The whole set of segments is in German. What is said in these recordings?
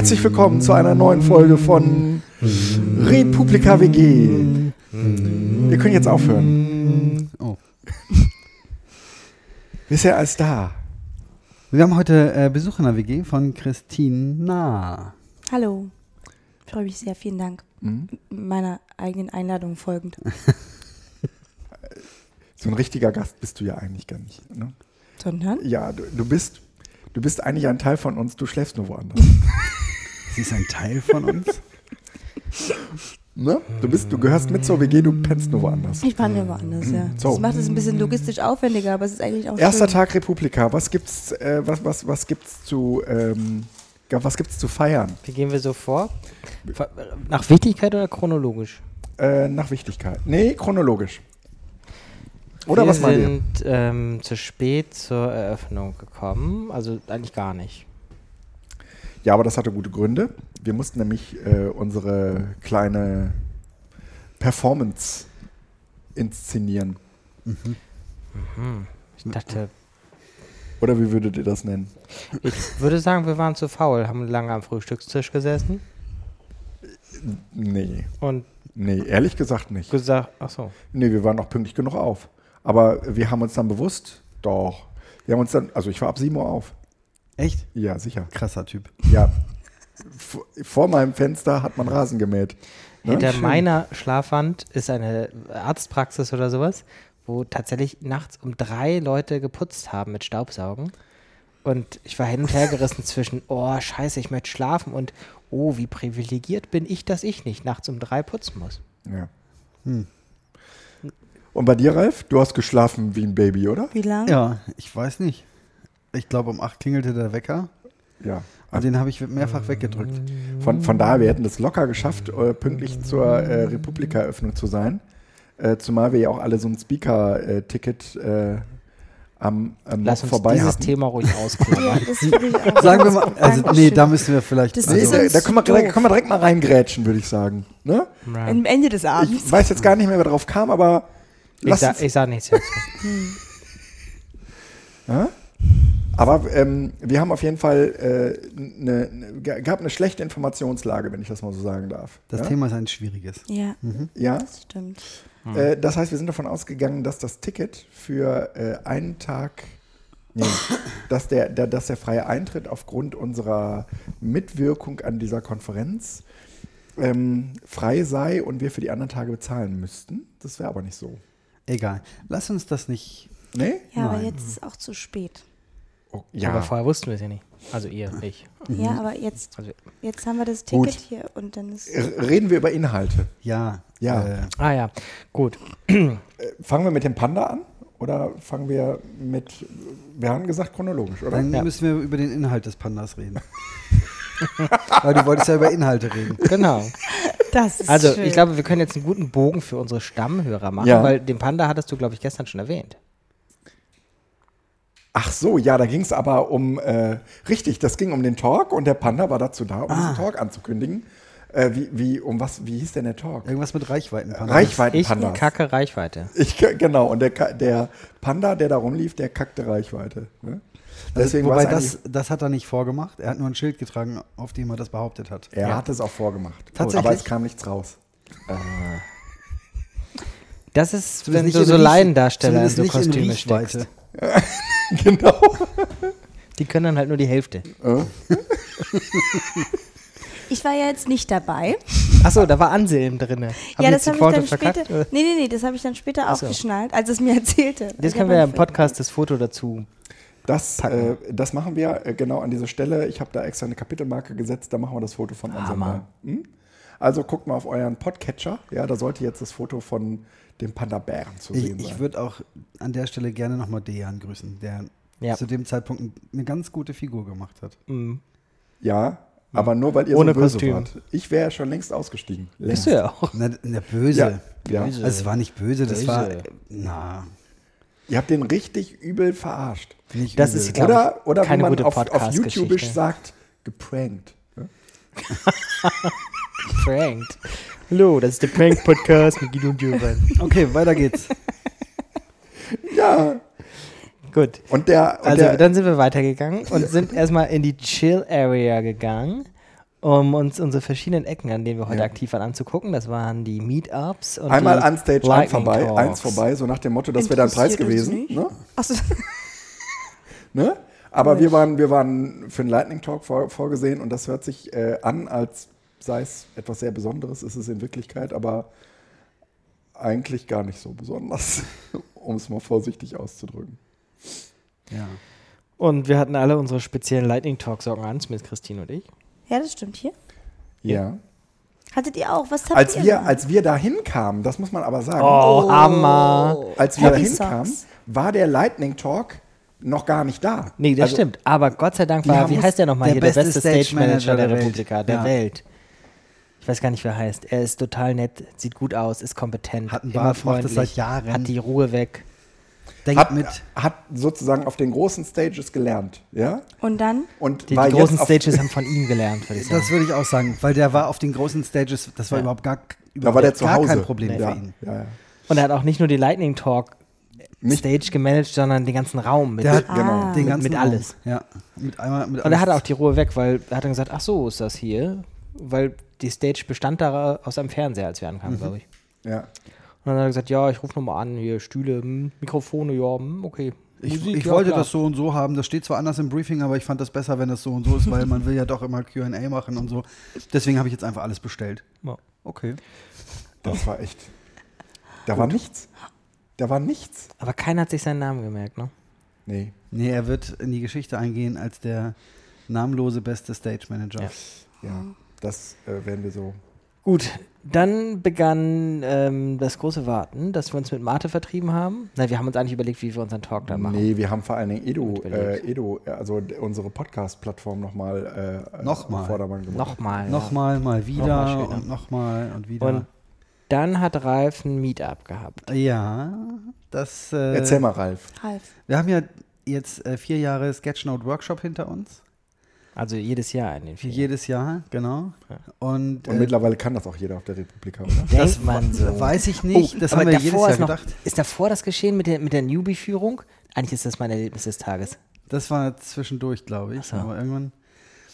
Herzlich willkommen zu einer neuen Folge von Republika WG. Wir können jetzt aufhören. Oh. Bisher als da. Wir haben heute äh, Besuch in der WG von Christina. Hallo. Ich freue mich sehr. Vielen Dank. Mhm. Meiner eigenen Einladung folgend. So ein richtiger Gast bist du ja eigentlich gar nicht. Ne? Sondern? Ja, du, du bist du bist eigentlich ein Teil von uns, du schläfst nur woanders. Sie ist ein Teil von uns. Ne? Du, bist, du gehörst mit zur WG, du pennst nur woanders. Ich wandere woanders, ja. So. Das macht es ein bisschen logistisch aufwendiger, aber es ist eigentlich auch Erster schön. Tag Republika. Was gibt's, äh, was, was, was gibt's zu, ähm, was gibt's zu feiern? Wie gehen wir so vor? Nach Wichtigkeit oder chronologisch? Äh, nach Wichtigkeit. Nee, chronologisch. Oder wir was meint ihr? sind ähm, zu spät zur Eröffnung gekommen, also eigentlich gar nicht. Ja, aber das hatte gute Gründe. Wir mussten nämlich äh, unsere kleine Performance inszenieren. Ich dachte, Oder wie würdet ihr das nennen? ich würde sagen, wir waren zu faul, haben lange am Frühstückstisch gesessen Nee. und Nee, ehrlich gesagt nicht. gesagt, ach so. Nee, wir waren noch pünktlich genug auf. Aber wir haben uns dann bewusst, doch. Wir haben uns dann, also ich war ab 7 Uhr auf. Echt? Ja, sicher. Krasser Typ. Ja. Vor meinem Fenster hat man Rasen gemäht. Ne? Hinter Schön. meiner Schlafwand ist eine Arztpraxis oder sowas, wo tatsächlich nachts um drei Leute geputzt haben mit Staubsaugen. Und ich war hin und her gerissen zwischen, oh, scheiße, ich möchte schlafen und, oh, wie privilegiert bin ich, dass ich nicht nachts um drei putzen muss. Ja. Hm. Und bei dir, Ralf? Du hast geschlafen wie ein Baby, oder? Wie lang? Ja, ich weiß nicht. Ich glaube, um 8 klingelte der Wecker. Ja. Und den habe ich mehrfach weggedrückt. Von, von daher, wir hätten es locker geschafft, äh, pünktlich zur äh, Republika-Eröffnung zu sein. Äh, zumal wir ja auch alle so ein Speaker-Ticket äh, am, am Lass uns vorbei dieses hatten. Thema ruhig Ja, ausklammern. auch Sagen wir mal, also nee, da müssen wir vielleicht. Das Nee, ist da, können, wir, da doof. können wir direkt mal reingrätschen, würde ich sagen. Ne? Am Ende des Abends. Ich weiß jetzt gar nicht mehr, wer drauf kam, aber Ich, sa ich sag nichts dazu. ja? Aber ähm, wir haben auf jeden Fall äh, ne, ne, gab eine schlechte Informationslage, wenn ich das mal so sagen darf. Das ja? Thema ist ein schwieriges. Ja, Ja, das stimmt. Äh, das heißt, wir sind davon ausgegangen, dass das Ticket für äh, einen Tag, nee, dass, der, der, dass der freie Eintritt aufgrund unserer Mitwirkung an dieser Konferenz ähm, frei sei und wir für die anderen Tage bezahlen müssten. Das wäre aber nicht so. Egal. Lass uns das nicht. Nee? Ja, aber Nein. jetzt ist es auch zu spät. Oh, Aber vorher wussten wir es ja nicht. Also ihr, ich. Ja, aber jetzt, Also, jetzt haben wir das Gut. Ticket hier und dann ist. Reden wir über Inhalte. Ja. Ja. Äh, ah ja, gut. Äh, fangen wir mit dem Panda an? Oder fangen wir mit, wir haben gesagt chronologisch, oder? dann Ja. müssen wir über den Inhalt des Pandas reden. Weil du wolltest ja über Inhalte reden. Genau. Das ist Also schön. ich glaube, wir können jetzt einen guten Bogen für unsere Stammhörer machen, Ja. weil den Panda hattest du, glaube ich, gestern schon erwähnt. Ach so, ja, da ging es aber um, äh, richtig, das ging um den Talk und der Panda war dazu da, um Ah. diesen Talk anzukündigen. Äh, wie, wie, um was, wie hieß denn der Talk? Irgendwas mit Reichweiten. Reichweiten Ich Pandas. kacke Reichweite. Ich, genau, und der, der Panda, der da rumlief, der kackte Reichweite. Ne? Deswegen also, war wobei es das, das hat er nicht vorgemacht. Er hat nur ein Schild getragen, auf dem er das behauptet hat. Er Ja. hat es auch vorgemacht. Tatsächlich? Aber es kam nichts raus. Das ist, wenn nicht du so Riech- Laiendarsteller in so Kostüme steckst. genau. Die können dann halt nur die Hälfte. ich war ja jetzt nicht dabei. Achso, da war Anselm drin. ja, das habe ich dann später. Nee, nee, nee, das habe ich dann später Ach so. aufgeschnallt, als es mir erzählte. Jetzt können wir ja im Podcast das Foto dazu. Das, äh, das machen wir äh, genau an dieser Stelle. Ich habe da extra eine Kapitelmarke gesetzt, da machen wir das Foto von. Hammer. Hm? Also guckt mal auf euren Podcatcher. Ja, da sollte jetzt das Foto von dem Panda-Bären zu Ich, sehen sein. ich würde auch an der Stelle gerne nochmal Dejan grüßen, der Ja. zu dem Zeitpunkt eine ganz gute Figur gemacht hat. Mhm. Ja, aber nur weil ihr Ohne so böse Kostüm. wart. Ich wäre ja schon längst ausgestiegen. Bist Längst. du ja auch. Na, na böse. Ja, ja. Böse. Also es war nicht böse, das Böse. war. Na, Ihr habt den richtig übel verarscht. nicht Das übel. ist, glaub Oder, oder wie keine man gute auf, auf. YouTube sagt, geprankt. Ja? Hallo, das ist der Prank-Podcast mit Guido und Jovan. Okay, weiter geht's. ja. Gut. Und der, und Also der dann sind wir weitergegangen und sind erstmal in die Chill-Area gegangen. um uns unsere verschiedenen Ecken, an denen wir heute Ja. aktiv waren, anzugucken. Das waren die Meetups und Einmal die an Stage Lightning eins vorbei, Talks. eins vorbei, so nach dem Motto, das wäre dein Preis gewesen. Ne? Achso, Ne? Aber wir waren, wir waren für einen Lightning Talk vor, vorgesehen und das hört sich äh, an, als sei es etwas sehr Besonderes, ist es in Wirklichkeit, aber eigentlich gar nicht so besonders, um es mal vorsichtig auszudrücken. Ja. Und wir hatten alle unsere speziellen Lightning Talk Socken an, zumindest Christine und ich. ja, das stimmt hier. Ja. Hattet ihr auch? Was habt Als ihr wir, als wir da hinkamen, das muss man aber sagen, Oh, Hammer. als wir da hinkamen, war der Lightning Talk noch gar nicht da. Nee, das Also, stimmt. Aber Gott sei Dank war, haben wie heißt der nochmal der hier? Der beste beste Stage Manager der, der Welt. Republika, der Ja. Welt. Ich weiß gar nicht, wie er heißt. Er ist total nett, sieht gut aus, ist kompetent, Hat einen immer Bart, macht das seit Jahren. hat die Ruhe weg. Denkt Hat, mit. hat sozusagen auf den großen Stages gelernt, ja? Und dann? Und Die, die großen Stages haben von ihm gelernt, würde ich sagen. Das würde ich auch sagen, weil der war auf den großen Stages, das war Ja. überhaupt gar, da überhaupt war der zu gar Hause. kein Problem ja, für ihn. Ja, ja. Und er hat auch nicht nur die Lightning Talk Nicht- Stage gemanagt, sondern den ganzen Raum mit. Der hat Genau. Ah. den Mit- ganzen mit Raum. alles. Ja, mit einmal mit und er hatte auch die Ruhe weg, weil er hat dann gesagt, ach so ist das hier, weil die Stage bestand da aus einem Fernseher, als wir ankamen, glaube ich. ja. Und dann hat er gesagt, ja, ich rufe nochmal an, hier Stühle, hm, Mikrofone, ja, hm, okay. Ich, Musik, ich ja, wollte klar. das so und so haben. Das steht zwar anders im Briefing, aber ich fand das besser, wenn das so und so ist, weil man will ja doch immer Q&A machen und so. Deswegen habe ich jetzt einfach alles bestellt. Ja. Okay. Das war echt. Da war nichts. Da war nichts. Aber keiner hat sich seinen Namen gemerkt, ne? Nee. Nee, er wird in die Geschichte eingehen als der namenlose beste Stage Manager. Ja. Ja. Das äh, werden wir so. Gut, dann begann ähm, das große Warten, dass wir uns mit Mate vertrieben haben. Na, wir haben uns eigentlich überlegt, wie wir unseren Talk dann machen. Nee, wir haben vor allen Dingen Edo, Gut äh. Edo äh, also unsere Podcast-Plattform nochmal äh, Nochmal. Vordermann gebracht. Nochmal. ja. Nochmal, mal wieder Nochmal und nochmal und wieder. Und dann hat Ralf ein Meetup gehabt. ja, das. Äh, Erzähl mal, Ralf. Ralf. Wir haben ja jetzt äh, vier Jahre Sketchnote Workshop hinter uns. Also jedes Jahr in den Für vier. jedes Jahr, genau. Ja. Und, Und äh, mittlerweile kann das auch jeder auf der Republika, oder? das Denkt man so. weiß ich nicht. Oh, das haben wir davor jedes Jahr ist noch, gedacht. Ist davor das geschehen mit der, mit der Newbie-Führung? Eigentlich ist das mein Erlebnis des Tages. Das war zwischendurch, glaube ich. So. Aber irgendwann.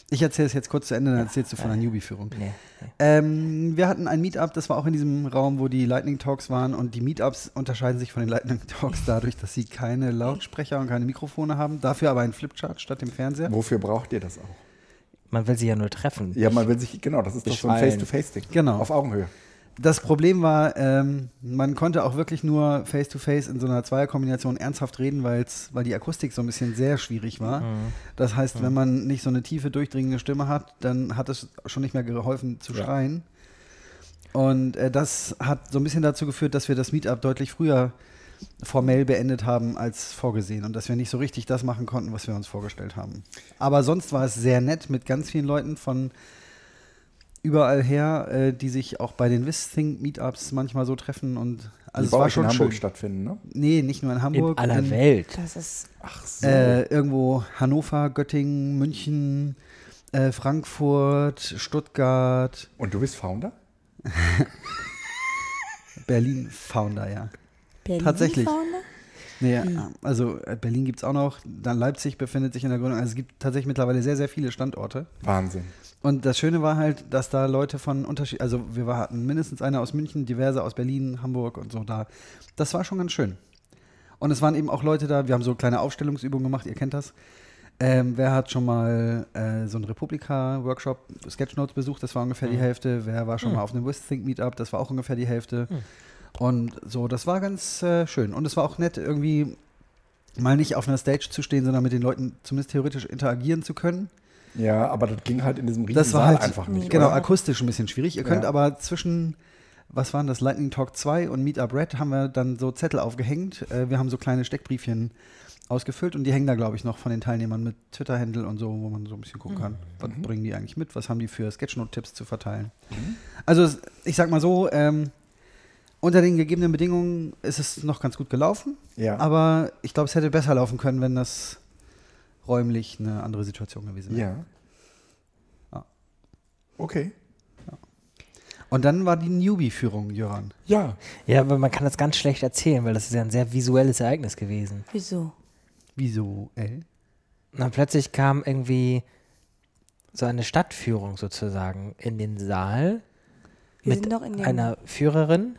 Ich erzähle es jetzt kurz zu Ende, dann erzählst du von der Newbie-Führung. Nee, nee. Ähm, wir hatten ein Meetup, das war auch in diesem Raum, wo die Lightning Talks waren. Und die Meetups unterscheiden sich von den Lightning Talks dadurch, dass sie keine Lautsprecher und keine Mikrofone haben. Dafür aber einen Flipchart statt dem Fernseher. Wofür braucht ihr das auch? Man will sie ja nur treffen. Ja, man will sich, genau, das ist doch so ein. Face-to-Face-Ding. Genau. Auf Augenhöhe. Das Problem war, ähm, man konnte auch wirklich nur face-to-face in so einer Zweierkombination ernsthaft reden, weil's, weil die Akustik so ein bisschen sehr schwierig war. Das heißt, wenn man nicht so eine tiefe, durchdringende Stimme hat, dann hat es schon nicht mehr geholfen zu Ja. schreien. Und äh, das hat so ein bisschen dazu geführt, dass wir das Meetup deutlich früher formell beendet haben als vorgesehen und dass wir nicht so richtig das machen konnten, was wir uns vorgestellt haben. Aber sonst war es sehr nett mit ganz vielen Leuten von überall her, äh, die sich auch bei den Wissthink Meetups manchmal so treffen und also die es war schon in Hamburg schön. stattfinden, ne? Nee, nicht nur in In Hamburg. aller in, Welt. Das ist. Ach so. Äh, irgendwo Hannover, Göttingen, München, äh, Frankfurt, Stuttgart, Und du bist Founder? Berlin Founder, ja. Berlin Tatsächlich. Founder? Nee, Wie? also äh, Berlin gibt es auch noch, dann Leipzig befindet sich in der Gründung. Also es gibt tatsächlich mittlerweile sehr, sehr viele Standorte. Wahnsinn. Und das Schöne war halt, dass da Leute von Unterschied, also wir hatten mindestens einer aus München, diverse aus Berlin, Hamburg und so da. Das war schon ganz schön. Und es waren eben auch Leute da, wir haben so kleine Aufstellungsübungen gemacht, ihr kennt das. Ähm, wer hat schon mal äh, so einen Republika-Workshop, Sketchnotes besucht, das war ungefähr die Hälfte. Wer war schon mal auf einem Withthink Meetup, das war auch ungefähr die Hälfte. Und so, das war ganz äh, schön. Und es war auch nett, irgendwie mal nicht auf einer Stage zu stehen, sondern mit den Leuten zumindest theoretisch interagieren zu können. Ja, aber das ging halt in diesem riesen Das war Saal halt einfach nicht. Genau, oder? akustisch ein bisschen schwierig. Ihr könnt Ja. aber zwischen, was waren das, Lightning Talk 2 und Meetup Red haben wir dann so Zettel aufgehängt. Äh, wir haben so kleine Steckbriefchen ausgefüllt und die hängen da, glaube ich, noch von den Teilnehmern mit Twitter-Handle und so, wo man so ein bisschen gucken kann, was bringen die eigentlich mit, was haben die für Sketchnote-Tipps zu verteilen. Also es- ich sag mal so, ähm, unter den gegebenen Bedingungen ist es noch ganz gut gelaufen, Ja. aber ich glaube, es hätte besser laufen können, wenn das räumlich eine andere Situation gewesen wäre. ja. Ja. Okay. Und dann war die Newbie-Führung, Jöran. Ja. Ja, aber man kann das ganz schlecht erzählen, weil das ist ja ein sehr visuelles Ereignis gewesen. Wieso? Wieso, ey? Und dann plötzlich kam irgendwie so eine Stadtführung sozusagen in den Saal Wir mit einer Führerin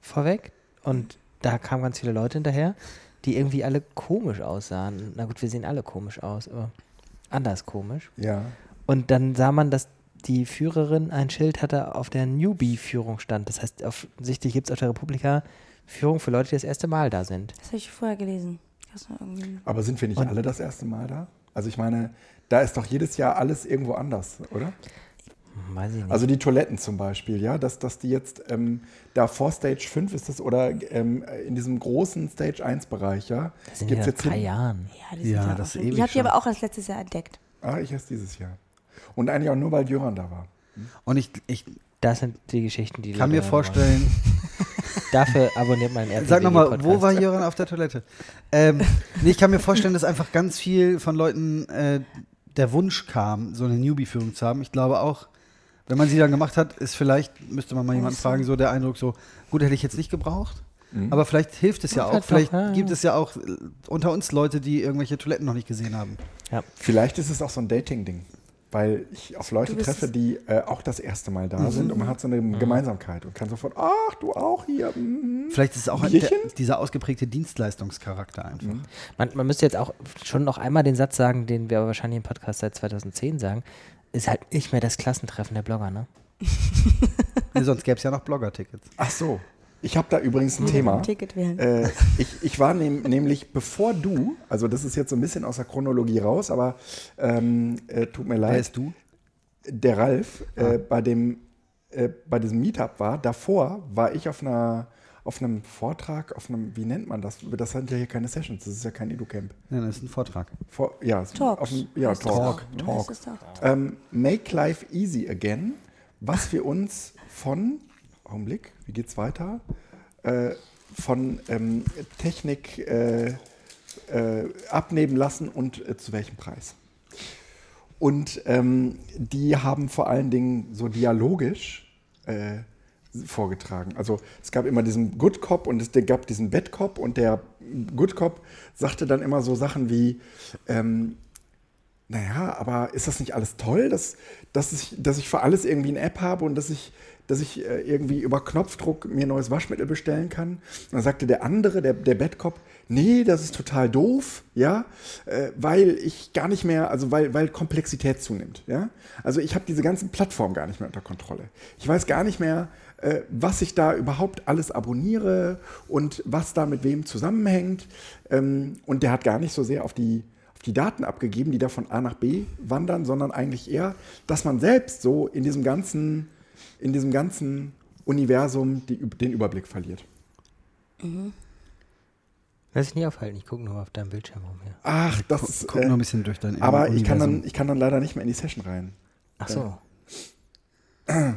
vorweg und da kamen ganz viele Leute hinterher, die irgendwie alle komisch aussahen. Na gut, wir sehen alle komisch aus, aber anders komisch. Ja. Und dann sah man, dass die Führerin ein Schild hatte, auf der Newbie-Führung stand. Das heißt, offensichtlich gibt es auf der Republika Führung für Leute, die das erste Mal da sind. Das habe ich vorher gelesen. Aber sind wir nicht Und- alle das erste Mal da? Also ich meine, da ist doch jedes Jahr alles irgendwo anders, oder? Hm, Weiß ich nicht. Also die Toiletten zum Beispiel, ja, dass, dass die jetzt ähm, da vor Stage 5 ist das oder ähm, in diesem großen Stage 1 Bereich, ja, das sind gibt's ja jetzt drei Jahren. Ja, die Ja, sind das auch ist Ich habe die aber auch erst letztes Jahr entdeckt. Ah, ich erst dieses Jahr. Und eigentlich auch nur, weil Jöran da war. Und ich, ich Das sind die Geschichten, die kann mir vorstellen, Dafür abonniert man den Sag nochmal, wo war Jöran auf der Toilette? Ähm, nee, ich kann mir vorstellen, dass einfach ganz viel von Leuten äh, der Wunsch kam, so eine Newbie-Führung zu haben. Ich glaube auch, wenn man sie dann gemacht hat, ist vielleicht, müsste man mal jemanden fragen, so der Eindruck so, gut, hätte ich jetzt nicht gebraucht. Aber vielleicht hilft es ja Ja, auch. vielleicht Vielleicht doch, ja, gibt ja. es ja auch äh, unter uns Leute, die irgendwelche Toiletten noch nicht gesehen haben. Vielleicht ist es auch so ein Dating-Ding, weil ich auf Leute treffe, die äh, auch das erste Mal da sind und man hat so eine Mhm. Gemeinsamkeit und kann sofort, ach, du auch hier. mhm. Vielleicht ist es auch ein, der, dieser ausgeprägte Dienstleistungscharakter einfach. Man, man müsste jetzt auch schon noch einmal den Satz sagen, den wir aber wahrscheinlich im Podcast seit 2010 sagen. Ist halt nicht mehr das Klassentreffen der Blogger, ne? Nee, sonst gäbe es ja noch Blogger-Tickets. Ach so. Ich habe da übrigens ein Thema. Ticket wählen. Äh, ich, ich war nehm, nämlich, bevor du, also das ist jetzt so ein bisschen aus der Chronologie raus, aber ähm, äh, tut mir leid. Wer ist du? der Ralf äh, bei dem äh, bei diesem Meetup war. Davor war ich auf einer auf einem Vortrag, auf einem, wie nennt man das? Das sind ja hier keine Sessions, das ist ja kein EduCamp. Nein, das ist ein Vortrag. Vor, ja, es- Talks. Auf einem, ja, Talk. Talk. Das auch. Ähm, Make Life Easy Again, was wir uns von, Augenblick, wie geht's weiter? Äh, von ähm, Technik äh, äh, abnehmen lassen und äh, zu welchem Preis. Und ähm, die haben vor allen Dingen so dialogisch äh, vorgetragen. Also es gab immer diesen Good Cop und es gab diesen Bad Cop und der Good Cop sagte dann immer so Sachen wie, ähm, naja, aber ist das nicht alles toll, dass, dass, ich, dass ich für alles irgendwie eine App habe und dass ich, dass ich äh, irgendwie über Knopfdruck mir neues Waschmittel bestellen kann? Und dann sagte der andere, der, der Bad Cop, nee, das ist total doof, ja, äh, weil ich gar nicht mehr, also weil, weil Komplexität zunimmt, ja. Also ich habe diese ganzen Plattformen gar nicht mehr unter Kontrolle. Ich weiß gar nicht mehr, äh, was ich da überhaupt alles abonniere und was da mit wem zusammenhängt. Ähm, und der hat gar nicht so sehr auf die, auf die Daten abgegeben, die da von A nach B wandern, sondern eigentlich eher, dass man selbst so in diesem ganzen, in diesem ganzen Universum die, den Überblick verliert. Lass dich nie aufhalten, ich gucke nur auf deinem Bildschirm rum hier. Ach, das ist. Guck Äh, nur ein bisschen durch dein aber ich kann, dann, ich kann dann leider nicht mehr in die Session rein. Ach so. Schön.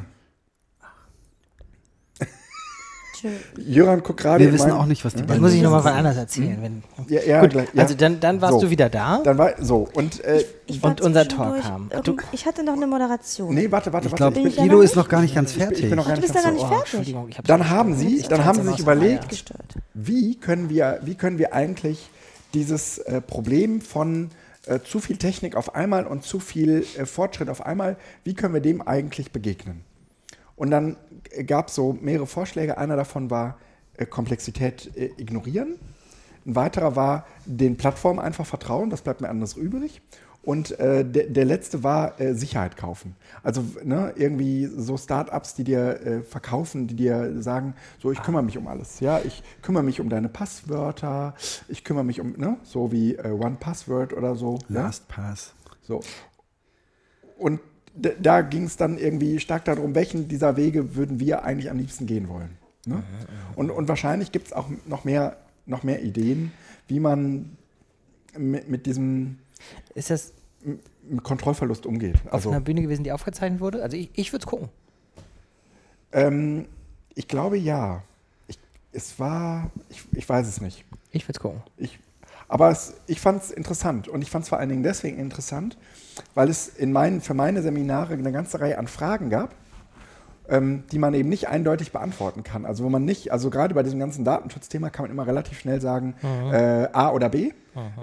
Jöran guckt gerade. Wir wissen mein- auch nicht, was die Das beiden muss ich nochmal wann anders erzählen. Wenn, Ja, ja, Gut, gleich, ja. also dann, dann warst So. du wieder da. Dann war so und äh, Ich war Und unser Talk kam. Ich hatte noch eine Moderation. nee, warte, warte, Ich warte. glaube, Bin ich da Guido ist noch gar nicht ganz Ich bin- ich fertig. bin noch Ach, gar du nicht bist da ganz nicht fertig. Entschuldigung, ich hab's Dann nicht haben sie, dann haben sie sich überlegt, wie können wir, wie können wir eigentlich dieses äh, Problem von äh, zu viel Technik auf einmal und zu viel äh, Fortschritt auf einmal, wie können wir dem eigentlich begegnen? Und dann gab es so mehrere Vorschläge. Einer davon war äh, Komplexität äh, ignorieren. Ein weiterer war den Plattformen einfach vertrauen, das bleibt mir anders übrig. Und äh, der, der letzte war äh, Sicherheit kaufen. Also ne, irgendwie so Startups, die dir äh, verkaufen, die dir sagen, so ich kümmere mich um alles. Ja, ich kümmere mich um deine Passwörter, ich kümmere mich um, ne, so wie äh, One Password oder so. ja? Last Pass. So. Und da ging es dann irgendwie stark darum, welchen dieser Wege würden wir eigentlich am liebsten gehen wollen. Ne? Und, und wahrscheinlich gibt es auch noch mehr, noch mehr Ideen, wie man mit, mit diesem Ist das Kontrollverlust umgeht. auf Also, einer Bühne gewesen, die aufgezeichnet wurde? Also ich, ich würde es gucken. ähm, ich glaube ja. Ich, es war, ich, ich weiß es nicht. Ich würde es gucken. Ich, aber es, ich fand es interessant und ich fand es vor allen Dingen deswegen interessant, weil es in meinen, für meine Seminare eine ganze Reihe an Fragen gab, ähm, die man eben nicht eindeutig beantworten kann. Also wo man nicht, also gerade bei diesem ganzen Datenschutzthema kann man immer relativ schnell sagen äh, A oder B.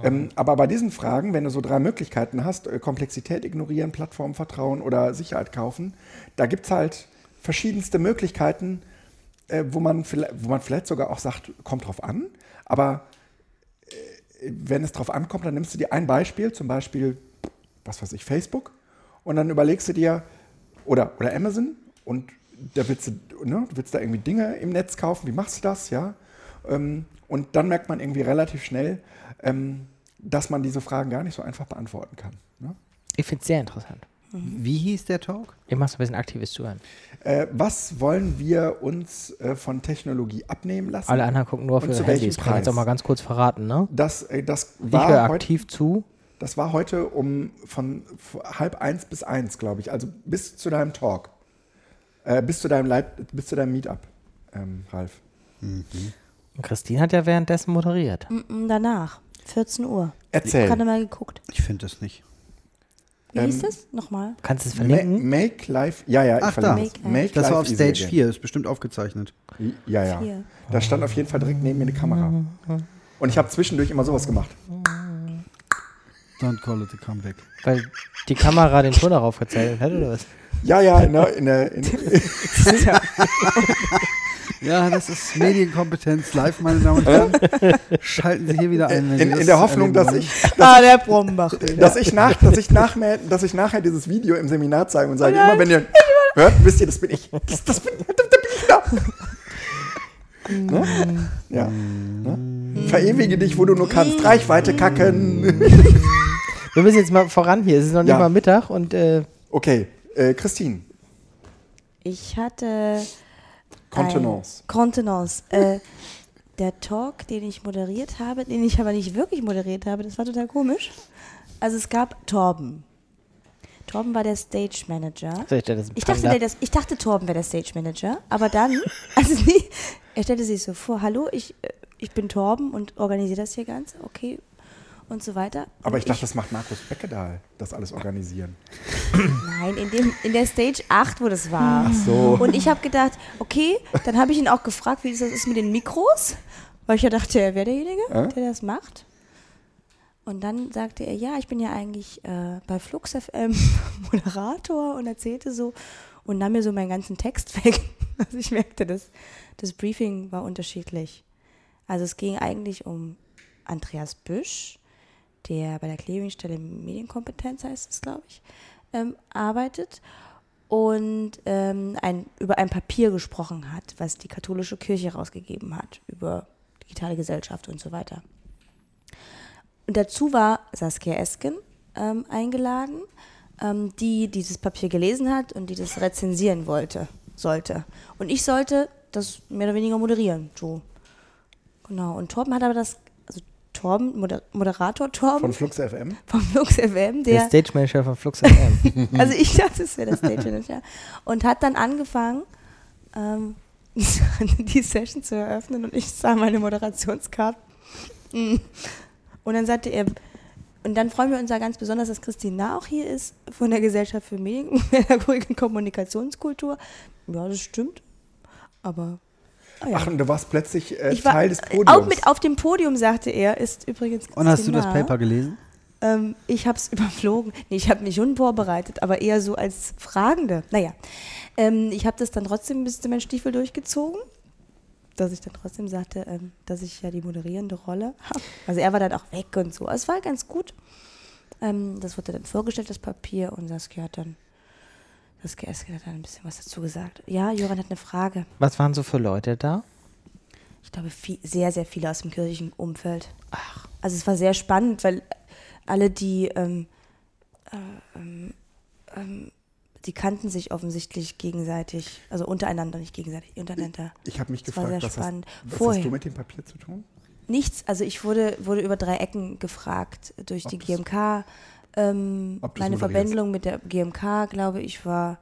Ähm, aber bei diesen Fragen, wenn du so drei Möglichkeiten hast, äh, Komplexität ignorieren, Plattformvertrauen oder Sicherheit kaufen, da gibt es halt verschiedenste Möglichkeiten, äh, wo, man vielleicht, wo man vielleicht sogar auch sagt, kommt drauf an. Aber äh, wenn es drauf ankommt, dann nimmst du dir ein Beispiel, zum Beispiel, was weiß ich, Facebook, und dann überlegst du dir, oder, oder Amazon, und da willst du, ne, du willst da irgendwie Dinge im Netz kaufen, wie machst du das, ja? Ähm, und dann merkt man irgendwie relativ schnell, ähm, dass man diese Fragen gar nicht so einfach beantworten kann. Ne? Ich finde es sehr interessant. Wie hieß der Talk? Ich mache so ein bisschen aktives Zuhören. Äh, was wollen wir uns äh, von Technologie abnehmen lassen? Alle anderen gucken nur Und für zu welchem Handys. Kann ich jetzt Preis? auch mal ganz kurz verraten, ne? Das, äh, das, Ich höre war heute, aktiv zu. Das war heute um von halb eins bis eins, glaube ich. Also bis zu deinem Talk. Äh, bis zu deinem Leit bis zu deinem Meetup, ähm, Ralf. Und Christine hat ja währenddessen moderiert. Mm, Danach, 14 Uhr. Erzähl. Gerade mal geguckt. Ich finde es nicht. Wie Ähm, hieß das? Nochmal. Kannst du es Ma verlinken? Make Life, ja, ja, ich Ach, verlinke da. es. Make Make Das war auf easy Stage again. 4, ist bestimmt aufgezeichnet. Ja, ja. Vier. Da stand auf jeden Fall direkt neben mir eine Kamera. Und ich habe zwischendurch immer sowas gemacht. Don't call it a comeback. Weil die Kamera den Ton darauf gezeichnet hat, oder was? Ja, ja, in der, in der, in, Ja, das ist Medienkompetenz live, meine Damen und Herren. Schalten Sie hier wieder ein. in, in der Hoffnung, dass ich, Ah, der Brombach. dass ich, nach, dass, ich nachher, dass ich nachher dieses Video im Seminar zeige und sage, Oh nein. immer wenn ihr hört, wisst ihr, das bin ich. Das, das bin, da, da bin ich da. Ne? Ja. Ne? Verewige dich, wo du nur kannst. Reichweite kacken. Wir müssen jetzt mal voran hier. Es ist noch nicht Ja. mal Mittag und äh, Okay, äh, Christine. Ich hatte. Kontenance. Ein, Kontenance. Äh, der Talk, den ich moderiert habe, den ich aber nicht wirklich moderiert habe, das war total komisch. Also es gab Torben. Torben war der Stage Manager. soll ich dir das Ich dachte, das, ich dachte, Torben wäre der Stage Manager, aber dann, also nee, er stellte sich so vor, hallo, ich, äh, ich bin Torben und organisiere das hier ganz, okay, und so weiter. Aber Und ich dachte, das macht Markus Beckedahl, das alles organisieren. Nein, in, dem, in der Stage 8, wo das war. Ach so. Und ich habe gedacht, okay, dann habe ich ihn auch gefragt, wie das ist mit den Mikros, weil ich ja dachte, er wäre derjenige, Äh? der das macht. Und dann sagte er, ja, ich bin ja eigentlich äh, bei Flux FM Moderator und erzählte so und nahm mir so meinen ganzen Text weg. Also ich merkte, das, das Briefing war unterschiedlich. Also es ging eigentlich um Andreas Büsch, der bei der Clearingstelle Medienkompetenz heißt es, glaube ich, ähm, arbeitet und ähm, ein, über ein Papier gesprochen hat, was die katholische Kirche rausgegeben hat, über digitale Gesellschaft und so weiter. Und dazu war Saskia Esken ähm, eingeladen, ähm, die dieses Papier gelesen hat und die das rezensieren wollte, sollte. Und ich sollte das mehr oder weniger moderieren, so. Genau. Und Torben hat aber das, also Torben, Moder Moderator Torben Von Flux FM. vom Flux FM, der der, Stage Manager von Flux FM. also ich dachte, es wäre der Stage Manager. Und hat dann angefangen, ähm, die Session zu eröffnen und ich sah meine Moderationskarte. Und dann sagte er, und dann freuen wir uns ja ganz besonders, dass Christine Nah auch hier ist, von der Gesellschaft für Medienpädagogik und Kommunikationskultur. Ja, das stimmt. Aber. Ah ja. Ach, und du warst plötzlich äh, ich war Teil des äh, Podiums. auch mit auf dem Podium, sagte er, ist übrigens Und hast du das. Paper gelesen? Ähm, ich habe es überflogen. Nee, ich habe mich unvorbereitet, aber eher so als Fragende. Naja, ähm, ich habe das dann trotzdem bis zu meinen Stiefel durchgezogen, dass ich dann trotzdem sagte, ähm, dass ich ja die moderierende Rolle habe. Also er war dann auch weg und so. Es war ganz gut. Ähm, das wurde dann vorgestellt, das Papier, und Saskia hat dann, Saskia Esken hat ein bisschen was dazu gesagt. Ja, Joran hat eine Frage. Was waren so für Leute da? Ich glaube, viel, sehr, sehr viele aus dem kirchlichen Umfeld. Ach. Also es war sehr spannend, weil alle, die, ähm, äh, ähm, ähm, die kannten sich offensichtlich gegenseitig, also untereinander, nicht gegenseitig, untereinander. Ich habe mich Das war gefragt, sehr was, hast, spannend. was Vorher. hast du mit dem Papier zu tun? Nichts, also ich wurde, wurde über drei Ecken gefragt durch die Ob es- GMK. Ähm, meine. Verbändelung mit der GMK, glaube ich, war Mhm.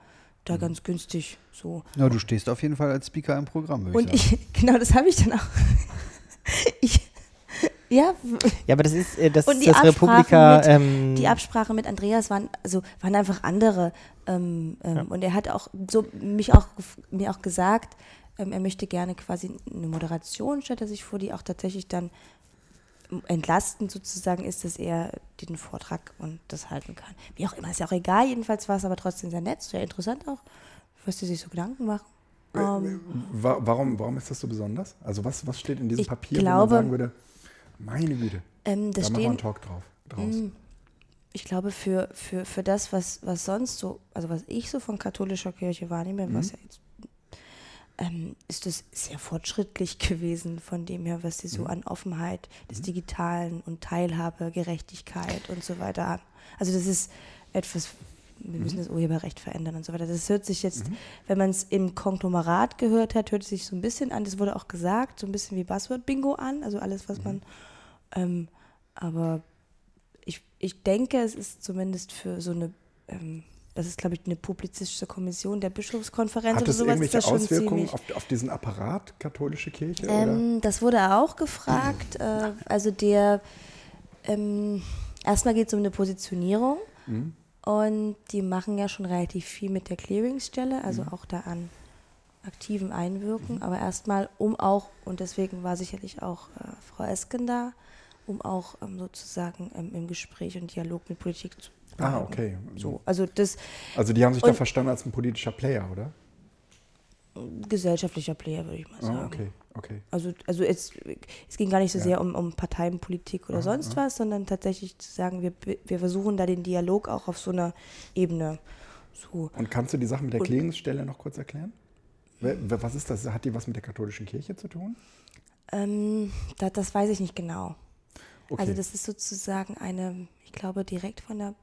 da ganz günstig so. Ja, du stehst auf jeden Fall als Speaker im Programm, würde Und ich sagen. ich, genau, das habe ich dann auch. Ich, Ja, Ja, aber das ist äh, das, Und die das Absprachen Republika. mit- ähm, die Absprache mit Andreas waren, also waren einfach andere. Ähm, ähm, Und er hat auch so mich auch mir auch gesagt, ähm, er möchte gerne quasi eine Moderation, stellt er sich vor, die auch tatsächlich dann entlastend sozusagen ist, dass er den Vortrag und das halten kann. Wie auch immer, ist ja auch egal, jedenfalls war es aber trotzdem sehr nett, sehr interessant auch, was die sich so Gedanken machen. Ähm, Wa warum, warum ist das so besonders? Also was, was steht in diesem Papier, glaube- wo man sagen würde, meine Güte, ähm, da das machen wir einen stehen, Talk drauf, draus. Mm, Ich glaube, für, für, für das, was, was sonst so, also was ich so von katholischer Kirche wahrnehme, was ja jetzt, ähm, ist das sehr fortschrittlich gewesen von dem her, was sie so an Offenheit des Digitalen und Teilhabe, Gerechtigkeit und so weiter haben. Also das ist etwas, wir müssen das Urheberrecht verändern und so weiter. Das hört sich jetzt, wenn man es im Konglomerat gehört hat, hört es sich so ein bisschen an, das wurde auch gesagt, so ein bisschen wie Buzzword-Bingo an, also alles, was man, ähm, aber ich, ich denke, es ist zumindest für so eine, ähm, das ist, glaube ich, eine publizistische Kommission der Bischofskonferenz Hat oder sowas, ist irgendwelche das schon Auswirkungen ziemlich. auf, auf diesen Apparat katholische Kirche? oder? Ähm, das wurde auch gefragt. Äh, also der, ähm, erstmal geht es um eine Positionierung Mhm. und die machen ja schon relativ viel mit der Clearingsstelle, also Mhm. auch da an aktivem Einwirken, aber erstmal um auch, und deswegen war sicherlich auch äh, Frau Esken da, um auch ähm, sozusagen ähm, im Gespräch und Dialog mit Politik zu Ah, okay. So, also das Also die haben sich da verstanden als ein politischer Player, oder? gesellschaftlicher Player, würde ich mal sagen. Ah, okay, okay. Also, also es, es ging gar nicht so Ja. sehr um, um Parteienpolitik oder Ah, sonst ah. was, sondern tatsächlich zu sagen, wir, wir versuchen da den Dialog auch auf so einer Ebene. So. Und kannst du die Sache mit der Klärungsstelle noch kurz erklären? Was ist das? Hat die was mit der katholischen Kirche zu tun? Ähm, da, das weiß ich nicht genau. Okay. Also das ist sozusagen eine, ich glaube, direkt von der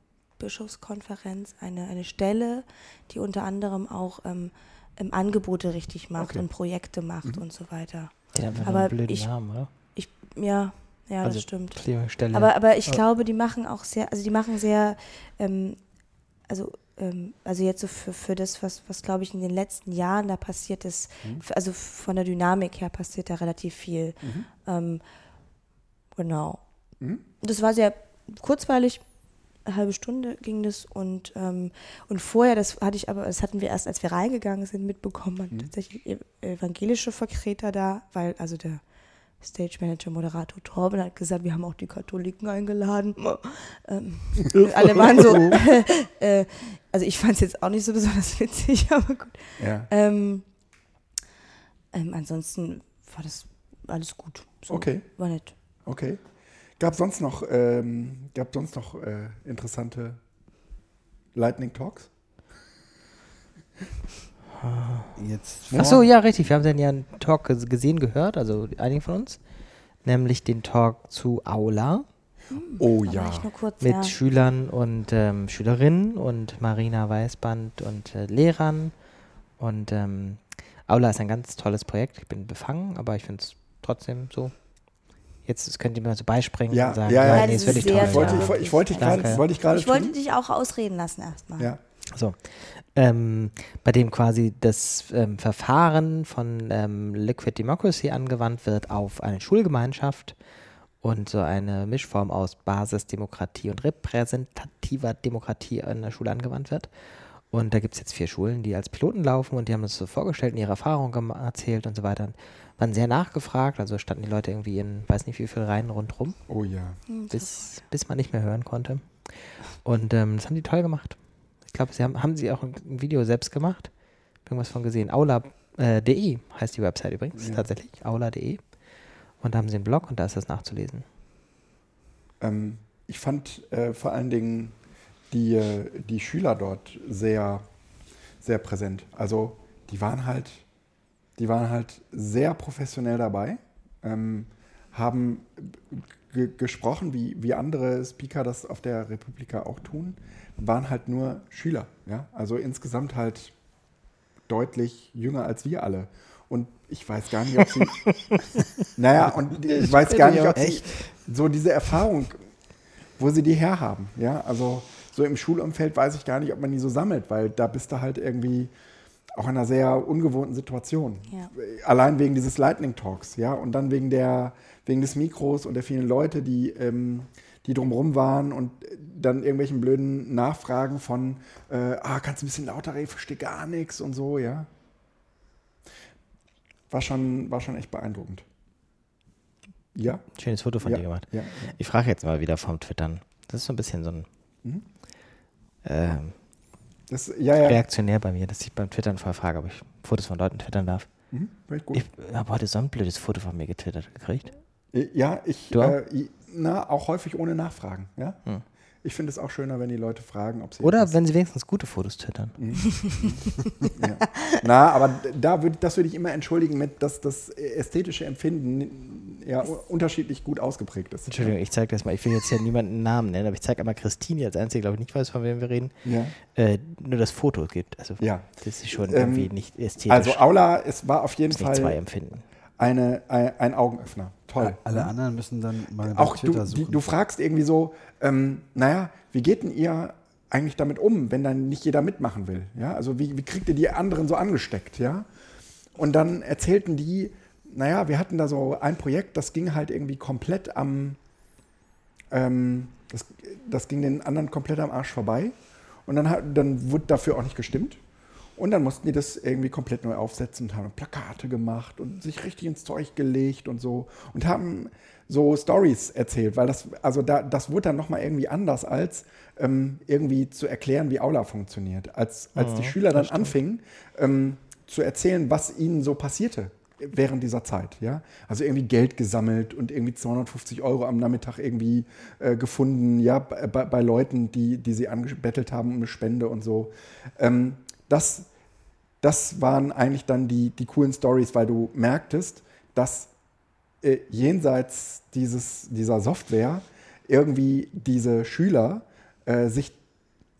Bischofskonferenz eine, eine Stelle, die unter anderem auch ähm, Angebote richtig macht Okay. und Projekte macht Mhm. und so weiter. die hat einfach aber einen blöden ich- Namen, oder? Ich, ja, ja, Also das stimmt. Klärungsstelle. Aber, aber ich Ja. glaube, die machen auch sehr, also die machen sehr, ähm, also, ähm, also jetzt so für, für das, was, was glaube ich in den letzten Jahren da passiert ist, f- also von der Dynamik her passiert da relativ viel. Mhm. Ähm, genau. Mhm. Das war sehr kurzweilig, eine halbe Stunde ging das und, ähm, und vorher, das hatte ich aber, das hatten wir erst, als wir reingegangen sind, mitbekommen, waren Mhm. tatsächlich ev- evangelische Vertreter da, weil also der Stage Manager, Moderator Torben hat gesagt, wir haben auch die Katholiken eingeladen. Ähm, alle waren so, äh, also ich fand es jetzt auch nicht so besonders witzig, aber gut. Ja. Ähm, ähm, ansonsten war das alles gut. So, Okay. War nett. Okay. Gab sonst noch, ähm, gab sonst noch äh, interessante Lightning Talks? Jetzt Ach so, ja, richtig. Wir haben dann ja einen Talk ges- gesehen, gehört, also einige von uns. Nämlich den Talk zu Aula Oh Da ja. war ich nur kurz, mit ja. Schülern und ähm, Schülerinnen und Marina Weißband und äh, Lehrern. Und ähm, Aula ist ein ganz tolles Projekt. Ich bin befangen, aber ich finde es trotzdem so. Jetzt könnt ihr mir so beispringen Ja, und sagen, ja, ja. ja, nee, das ist ist sehr Ich toll. wollte, ja. ich, wollte- ich wollte dich gerade, Danke. wollte ich gerade Ich wollte dich auch ausreden lassen erstmal. Ja. So. Ähm, bei dem quasi das ähm, Verfahren von ähm, Liquid Democracy angewandt wird auf eine Schulgemeinschaft und so eine Mischform aus Basisdemokratie und repräsentativer Demokratie in der Schule angewandt wird. Und da gibt es jetzt vier Schulen, die als Piloten laufen und die haben das so vorgestellt und ihre Erfahrungen erzählt und so weiter. Waren sehr nachgefragt, also standen die Leute irgendwie in weiß nicht wie viel Reihen rundherum Oh ja. Hm, bis, bis man nicht mehr hören konnte. Und ähm, das haben die toll gemacht. Ich glaube, sie haben, haben sie auch ein Video selbst gemacht. Irgendwas von gesehen. Aula.de heißt die Website übrigens, Ja. tatsächlich. Aula.de. Und da haben sie einen Blog und da ist das nachzulesen. Ähm, ich fand äh, vor allen Dingen die, äh, die Schüler dort sehr, sehr präsent. Also die waren halt, die waren halt sehr professionell dabei, ähm, haben ge- gesprochen, wie, wie andere Speaker das auf der Republika auch tun, waren halt nur Schüler. Ja? Also insgesamt halt deutlich jünger als wir alle. Und ich weiß gar nicht, ob sie. naja, und ich weiß gar nicht, ob sie so diese Erfahrung, wo sie die herhaben. Ja, also so im Schulumfeld weiß ich gar nicht, ob man die so sammelt, weil da bist du halt irgendwie auch in einer sehr ungewohnten Situation. Ja. Allein wegen dieses Lightning Talks, ja, und dann wegen der, wegen des Mikros und der vielen Leute, die, ähm, die drumherum waren und dann irgendwelchen blöden Nachfragen von, äh, ah, kannst du ein bisschen lauter reden, verstehe gar nichts und so, ja. War schon, war schon echt beeindruckend. Ja? Schönes Foto von ja, dir gemacht. Ja, ja. Ich frage jetzt mal wieder vom Twittern. Das ist so ein bisschen so ein Mhm. ähm, Das, ja, ja. reaktionär bei mir, dass ich beim Twittern vorher frage, ob ich Fotos von Leuten twittern darf. Mhm. Ich habe heute so ein blödes Foto von mir getwittert gekriegt. Ja, ich, Du auch? äh, na, auch häufig ohne Nachfragen. Ja? Hm. Ich finde es auch schöner, wenn die Leute fragen, ob sie. Oder wenn sie wenigstens gute Fotos twittern. ja. Na, aber da würd, das würde ich immer entschuldigen mit, dass das ästhetische Empfinden ja unterschiedlich gut ausgeprägt ist. Entschuldigung, ich zeige das mal. Ich will jetzt hier niemanden Namen nennen, aber ich zeige einmal Christine, die als einzige, glaube ich, nicht weiß, von wem wir reden. Ja. Äh, nur das Foto gibt. Also Ja. das ist schon Ähm, irgendwie nicht ästhetisch. Also Aula, es war auf jeden nicht zwei Fall empfinden. eine, ein, ein Augenöffner. Toll. Alle anderen müssen dann mal bei Auch du, Twitter die, suchen. du fragst irgendwie so, ähm, naja, wie geht denn ihr eigentlich damit um, wenn dann nicht jeder mitmachen will? Ja, also wie, wie kriegt ihr die anderen so angesteckt? Ja, und dann erzählten die, naja, wir hatten da so ein Projekt, das ging halt irgendwie komplett am, ähm, das, das ging den anderen komplett am Arsch vorbei. Und dann, hat, dann wurde dafür auch nicht gestimmt. Und dann mussten die das irgendwie komplett neu aufsetzen und haben Plakate gemacht und sich richtig ins Zeug gelegt und so. Und haben so Stories erzählt, weil das, also da, das wurde dann nochmal irgendwie anders, als ähm, irgendwie zu erklären, wie Aula funktioniert. Als, als die Schüler dann anfingen ähm, zu erzählen, was ihnen so passierte während dieser Zeit. Ja? Also irgendwie Geld gesammelt und irgendwie 250 Euro am Nachmittag irgendwie äh, gefunden, ja, bei, bei Leuten, die, die sie angebettelt haben um eine Spende und so. Ähm, das, das waren eigentlich dann die, die coolen Stories, weil du merktest, dass äh, jenseits dieses, dieser Software irgendwie diese Schüler äh, sich,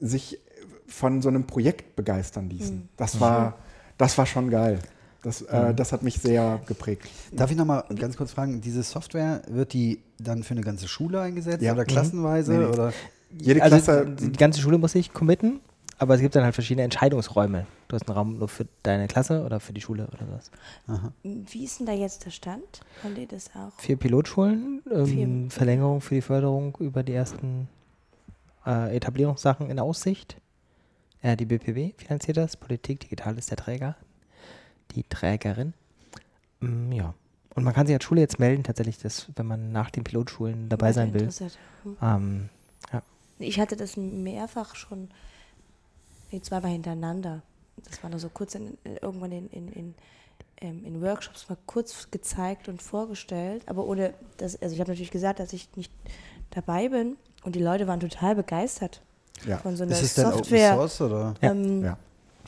sich von so einem Projekt begeistern ließen. Das, war, das war schon geil. Das, äh, das hat mich sehr geprägt. Darf ich nochmal ganz kurz fragen, diese Software, wird die dann für eine ganze Schule eingesetzt Ja. oder Mhm. klassenweise? Nee, nee. Oder? Jede also Klasse. die ganze Schule muss sich committen, aber es gibt dann halt verschiedene Entscheidungsräume. Du hast einen Raum nur für deine Klasse oder für die Schule oder sowas. Wie ist denn da jetzt der Stand? Könnt ihr das auch? Vier Pilotschulen, ähm, Vier. Verlängerung für die Förderung über die ersten äh, Etablierungssachen in Aussicht. Äh, die BPW finanziert das, Politik Digital ist der Träger, die Trägerin. Mm, ja. Und man kann sich als Schule jetzt melden, tatsächlich, dass, wenn man nach den Pilotschulen dabei sein will. Hm. Ähm, Ich hatte das mehrfach schon, nee, zweimal hintereinander. Das war nur so kurz in, in, irgendwann in, in, in, ähm, in Workshops mal kurz gezeigt und vorgestellt. Aber ohne, das, also ich habe natürlich gesagt, dass ich nicht dabei bin. Und die Leute waren total begeistert Ja. von so einer Ist es denn Open Software. Source oder? Ja. Ähm, Ja.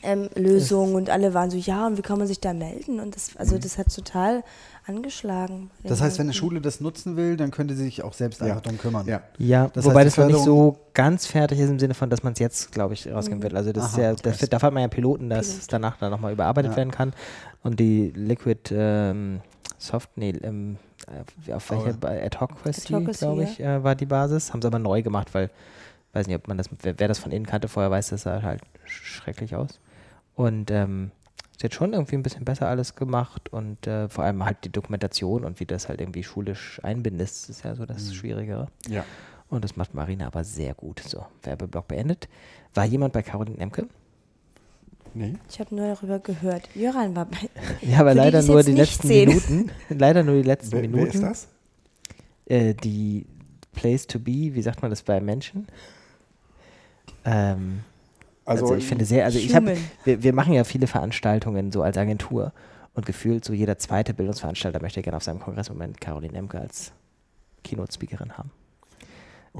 Ähm, Lösung und alle waren so, ja, und wie kann man sich da melden? Und das, Mhm. also das hat total angeschlagen. Das heißt, wenn eine Leuten. Schule das nutzen will, dann könnte sie sich auch selbst Ja. einfach darum kümmern. Ja. Ja, Das wobei heißt, das noch nicht so ganz fertig ist im Sinne von, dass man es jetzt, glaube ich, rausgeben wird. Also das ist Aha, ja, das das, dafür hat man ja Piloten, dass Pilot. es danach dann nochmal überarbeitet Ja. werden kann. Und die Liquid ähm, Soft, nee, ähm, äh, auf welche Adhocracy, Adhocracy, glaube ich, äh, war die Basis. Haben sie aber neu gemacht, weil, weiß nicht, ob man das, wer, wer das von innen kannte vorher, weiß, das sah halt sch- schrecklich aus. Und ähm, ist jetzt schon irgendwie ein bisschen besser alles gemacht und äh, vor allem halt die Dokumentation und wie das halt irgendwie schulisch einbindest, ist ja so das Schwierigere. Ja. Und das macht Marina aber sehr gut. So, Werbeblock beendet. War jemand bei Caroline Emke? Nee. Ich habe nur darüber gehört. Jöran war bei. Ja, aber die, leider nur die letzten sehen. Minuten. Leider nur die letzten Wer, Minuten. wer ist das? Äh, die Place to be, wie sagt man das bei Menschen? Ähm, also, ich finde sehr, also ich habe, wir, wir machen ja viele Veranstaltungen so als Agentur und gefühlt so jeder zweite Bildungsveranstalter möchte gerne auf seinem Kongressmoment Caroline Emke als Keynote-Speakerin haben.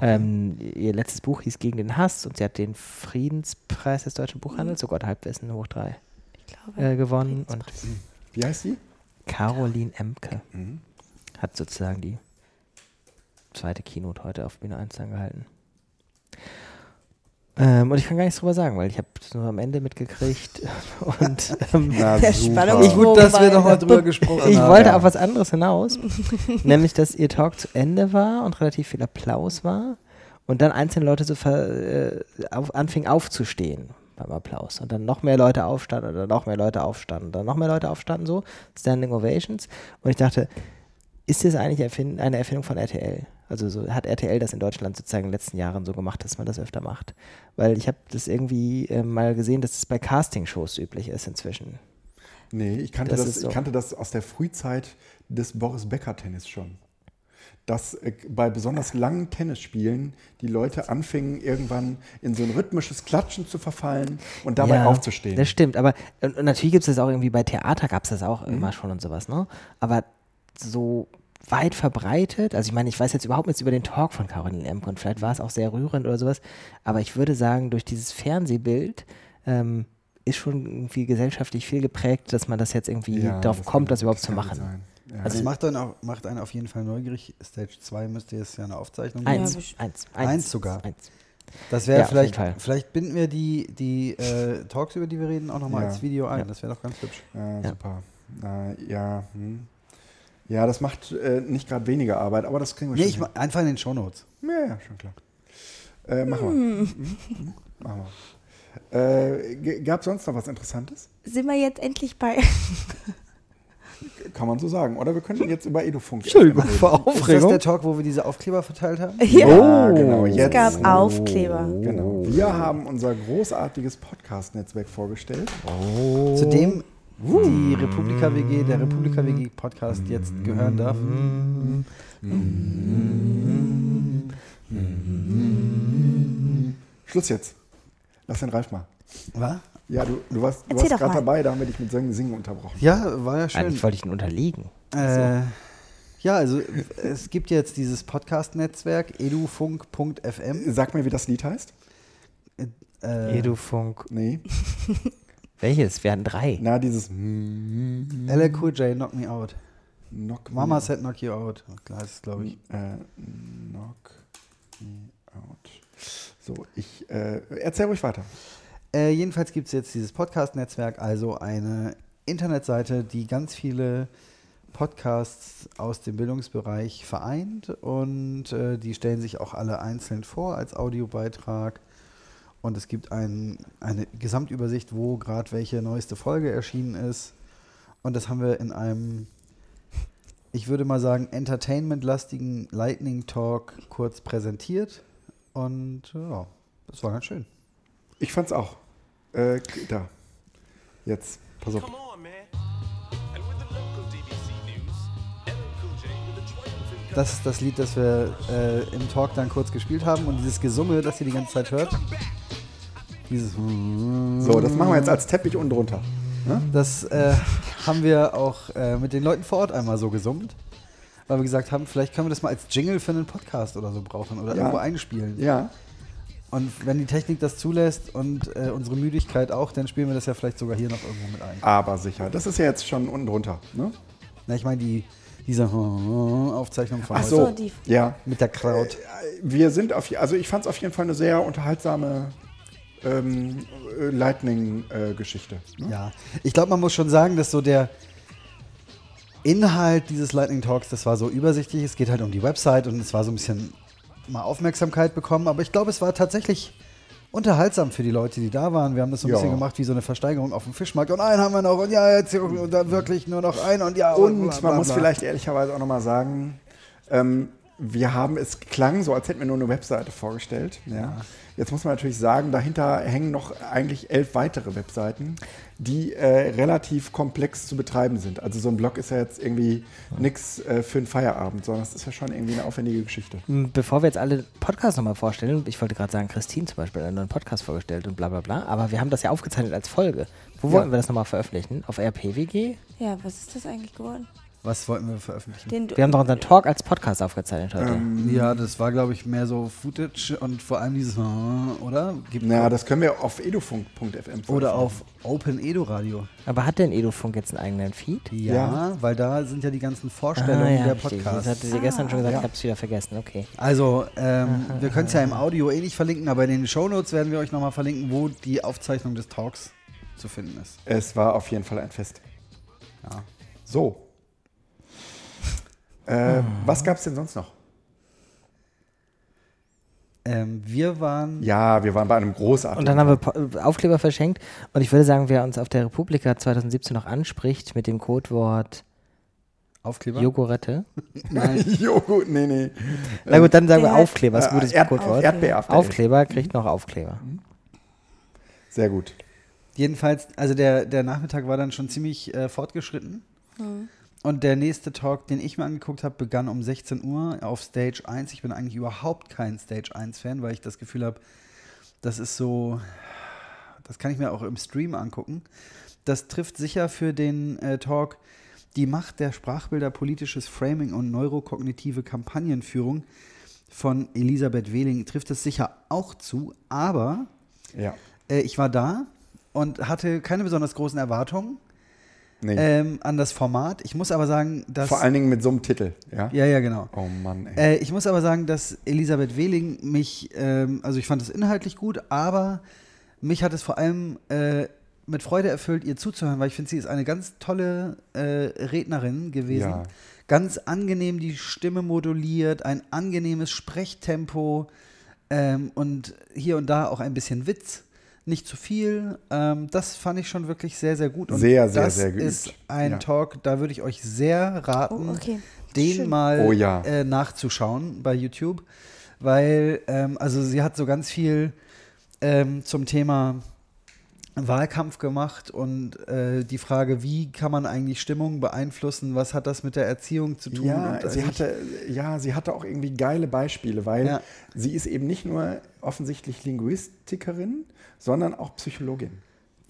Ähm, ihr letztes Buch hieß Gegen den Hass und sie hat den Friedenspreis des deutschen Buchhandels, so Gott Halbwissen hoch drei, Ich glaube. äh, gewonnen und Wie heißt sie? Caroline Emke Mhm. hat sozusagen die zweite Keynote heute auf Bühne 1 dann gehalten. Ähm, und ich kann gar nichts drüber sagen, weil ich habe es nur am Ende mitgekriegt. Und ähm, Na. Spannungsbogen Gut, dass wir war- noch mal drüber gesprochen ich haben. wollte ja. auf was anderes hinaus, nämlich dass ihr Talk zu Ende war und relativ viel Applaus war und dann einzelne Leute so ver, äh, auf, anfingen aufzustehen, beim Applaus. Und dann noch mehr Leute aufstanden oder noch mehr Leute aufstanden, dann noch mehr Leute aufstanden, so, Standing Ovations. Und ich dachte, ist das eigentlich erfind eine Erfindung von RTL? Also so, hat RTL das in Deutschland sozusagen in den letzten Jahren so gemacht, dass man das öfter macht? Weil ich habe das irgendwie äh, mal gesehen, dass das bei Castingshows üblich ist inzwischen. Nee, ich kannte Das das, so. ich kannte das aus der Frühzeit des Boris Becker Tennis schon. Dass äh, bei besonders langen Tennisspielen die Leute anfingen, irgendwann in so ein rhythmisches Klatschen zu verfallen und dabei Ja, aufzustehen. Das stimmt, aber und, und natürlich gibt es das auch irgendwie bei Theater gab es das auch Mhm. immer schon und sowas, ne? Aber so weit verbreitet, also ich meine, ich weiß jetzt überhaupt nichts über den Talk von Caroline Emke und vielleicht war es auch sehr rührend oder sowas, aber ich würde sagen, durch dieses Fernsehbild ähm, ist schon irgendwie gesellschaftlich viel geprägt, dass man das jetzt irgendwie Ja, darauf das kommt, das überhaupt das zu machen. sein. Ja. Also es macht, dann auch, macht einen auf jeden Fall neugierig. Stage 2 müsste jetzt ja eine Aufzeichnung Ja, geben. Eins, bestimmt. eins, Eins sogar. Eins. Das wäre Ja, vielleicht, vielleicht binden wir die, die äh, Talks, über die wir reden, auch nochmal Ja. als Video ein. Ja. Das wäre doch ganz hübsch. Ja, Ja. super. Äh, ja, hm. Ja, das macht äh, nicht gerade weniger Arbeit, aber das kriegen wir Nee, schon. ich ma- einfach in den Shownotes. ja, ja, schon klar. Äh, machen wir. Mhm. Machen wir. Äh, Gab es sonst noch was Interessantes? Sind wir jetzt endlich bei. Kann man so sagen. Oder wir könnten jetzt über Edufunk. Entschuldigung, reden. vor Ist das Aufregung. der Talk, wo wir diese Aufkleber verteilt haben? Ja. Ja, genau. Es Jetzt. gab Aufkleber. Genau. Wir haben unser großartiges Podcast-Netzwerk vorgestellt. Zu dem die Republika WG, der Republika WG Podcast jetzt gehören darf. Schluss jetzt. Lass den Ralf mal. Was? Ja, du, du warst, du warst gerade dabei, da haben wir dich mit Singen, Singen unterbrochen. Ja, war ja schön. Eigentlich wollte ich ihn unterliegen. Äh, ja, also es gibt jetzt dieses Podcast-Netzwerk edufunk.fm. Sag mir, wie das Lied heißt. Äh, Edufunk. Nee. Welches? Wir hatten drei. Na, dieses LL Cool J, Knock Me Out. Knock Me Mama said Knock You Out. Klar ist es, glaube ich. Äh, knock me out. So, ich äh, erzähl ruhig weiter. Äh, jedenfalls gibt es jetzt dieses Podcast-Netzwerk, also eine Internetseite, die ganz viele Podcasts aus dem Bildungsbereich vereint und äh, die stellen sich auch alle einzeln vor als Audiobeitrag. Und es gibt ein, eine Gesamtübersicht, wo gerade welche neueste Folge erschienen ist. Und das haben wir in einem, ich würde mal sagen, entertainment-lastigen Lightning Talk kurz präsentiert. Und ja, das war ganz schön. Ich fand's auch. Äh, da. Jetzt. Pass auf. Das ist das Lied, das wir äh, im Talk dann kurz gespielt haben und dieses Gesumme, das ihr die ganze Zeit hört. Dieses So, das machen wir jetzt als Teppich unten drunter. Ne? Das äh, haben wir auch äh, mit den Leuten vor Ort einmal so gesummt, weil wir gesagt haben, vielleicht können wir das mal als Jingle für einen Podcast oder so brauchen oder Ja. irgendwo einspielen. Ja. Und wenn die Technik das zulässt und äh, unsere Müdigkeit auch, dann spielen wir das ja vielleicht sogar hier noch irgendwo mit ein. Aber sicher. Das ist ja jetzt schon unten drunter. Ne? Na, ich meine die diese Aufzeichnung von Ach heute so. Die- Ja. mit der Crowd. Wir sind auf, also ich fand es auf jeden Fall eine sehr unterhaltsame ähm, äh, Lightning-Geschichte. ne? Ja, ich glaube, man muss schon sagen, dass so der Inhalt dieses Lightning Talks, das war so übersichtlich. Es geht halt um die Website und es war so ein bisschen mal Aufmerksamkeit bekommen. Aber ich glaube, es war tatsächlich unterhaltsam für die Leute, die da waren. Wir haben das so ein Ja. bisschen gemacht wie so eine Versteigerung auf dem Fischmarkt. Und einen haben wir noch und ja, jetzt und dann wirklich nur noch einen und ja. Und bla, bla, man muss vielleicht ehrlicherweise auch nochmal sagen, ähm, wir haben, es klang so, als hätten wir nur eine Webseite vorgestellt. Ja. Jetzt muss man natürlich sagen, dahinter hängen noch eigentlich elf weitere Webseiten, die äh, relativ komplex zu betreiben sind. Also so ein Blog ist ja jetzt irgendwie nichts äh, für einen Feierabend, sondern es ist ja schon irgendwie eine aufwendige Geschichte. M, Bevor wir jetzt alle Podcasts nochmal vorstellen, ich wollte gerade sagen, Christine zum Beispiel hat einen neuen Podcast vorgestellt und bla bla bla, aber wir haben das ja aufgezeichnet als Folge. Wo Ja. wollten wir das nochmal veröffentlichen? Auf RPWG? Ja, was ist das eigentlich geworden? Was wollten wir veröffentlichen? Den Wir haben doch unseren Talk als Podcast aufgezeichnet heute. ja, das war, glaube ich, mehr so Footage und vor allem dieses, oder? Gibt Na, das können wir auf edufunk.fm oder auf Open Edo Radio. Aber hat denn Edufunk jetzt einen eigenen Feed? Ja, Ja. weil da sind ja die ganzen Vorstellungen der Ah, richtig. Das Podcasts. hatte sie gestern schon gesagt, Ja. ich habe es wieder vergessen. Okay. Also, ähm, wir können es ja im Audio eh nicht verlinken, aber in den Shownotes werden wir euch nochmal verlinken, wo die Aufzeichnung des Talks zu finden ist. Es war auf jeden Fall ein Fest. Ja. So. Äh, Was gab es denn sonst noch? Ähm, wir waren. Ja, wir waren bei einem großartigen. Und dann haben wir äh, Aufkleber verschenkt. Und ich würde sagen, wer uns auf der Republika 2017 noch anspricht mit dem Codewort Aufkleber? Jogurette. Nein. Joghurt, nee, nee. Na gut, dann sagen wir Aufkleber, ist ein gutes Äh, Erd- Codewort. Erdbeerafter. Aufkleber kriegt noch Aufkleber. Sehr gut. Jedenfalls, also der, der Nachmittag war dann schon ziemlich äh, fortgeschritten. Und der nächste Talk, den ich mir angeguckt habe, begann um 16 Uhr auf Stage 1. Ich bin eigentlich überhaupt kein Stage 1-Fan, weil ich das Gefühl habe, das ist so, das kann ich mir auch im Stream angucken. Das trifft sicher für den äh, Talk die Macht der Sprachbilder, politisches Framing und neurokognitive Kampagnenführung von Elisabeth Wehling trifft es sicher auch zu, aber Ja. äh, ich war da und hatte keine besonders großen Erwartungen Nee. ähm, an das Format. Ich muss aber sagen, dass. Vor allen Dingen mit so einem Titel. Ja. ja, ja, genau. Oh Mann, ey. Äh, ich muss aber sagen, dass Elisabeth Wehling mich, ähm, also ich fand es inhaltlich gut, aber mich hat es vor allem äh, mit Freude erfüllt, ihr zuzuhören, weil ich finde, sie ist eine ganz tolle äh, Rednerin gewesen. Ja. Ganz angenehm die Stimme moduliert, ein angenehmes Sprechtempo ähm, und hier und da auch ein bisschen Witz. Nicht zu viel. Ähm, das fand ich schon wirklich sehr, sehr gut. Und Sehr, sehr, das sehr geübt. ist ein Ja. Talk, da würde ich euch sehr raten, Oh, okay. den Schön. mal Oh ja. äh, nachzuschauen bei YouTube, weil ähm, also sie hat so ganz viel ähm, zum Thema Wahlkampf gemacht und äh, die Frage, wie kann man eigentlich Stimmung beeinflussen, was hat das mit der Erziehung zu tun? Ja, und also sie ich- hatte, ja, sie hatte auch irgendwie geile Beispiele, weil Ja. sie ist eben nicht nur offensichtlich Linguistikerin, sondern auch Psychologin,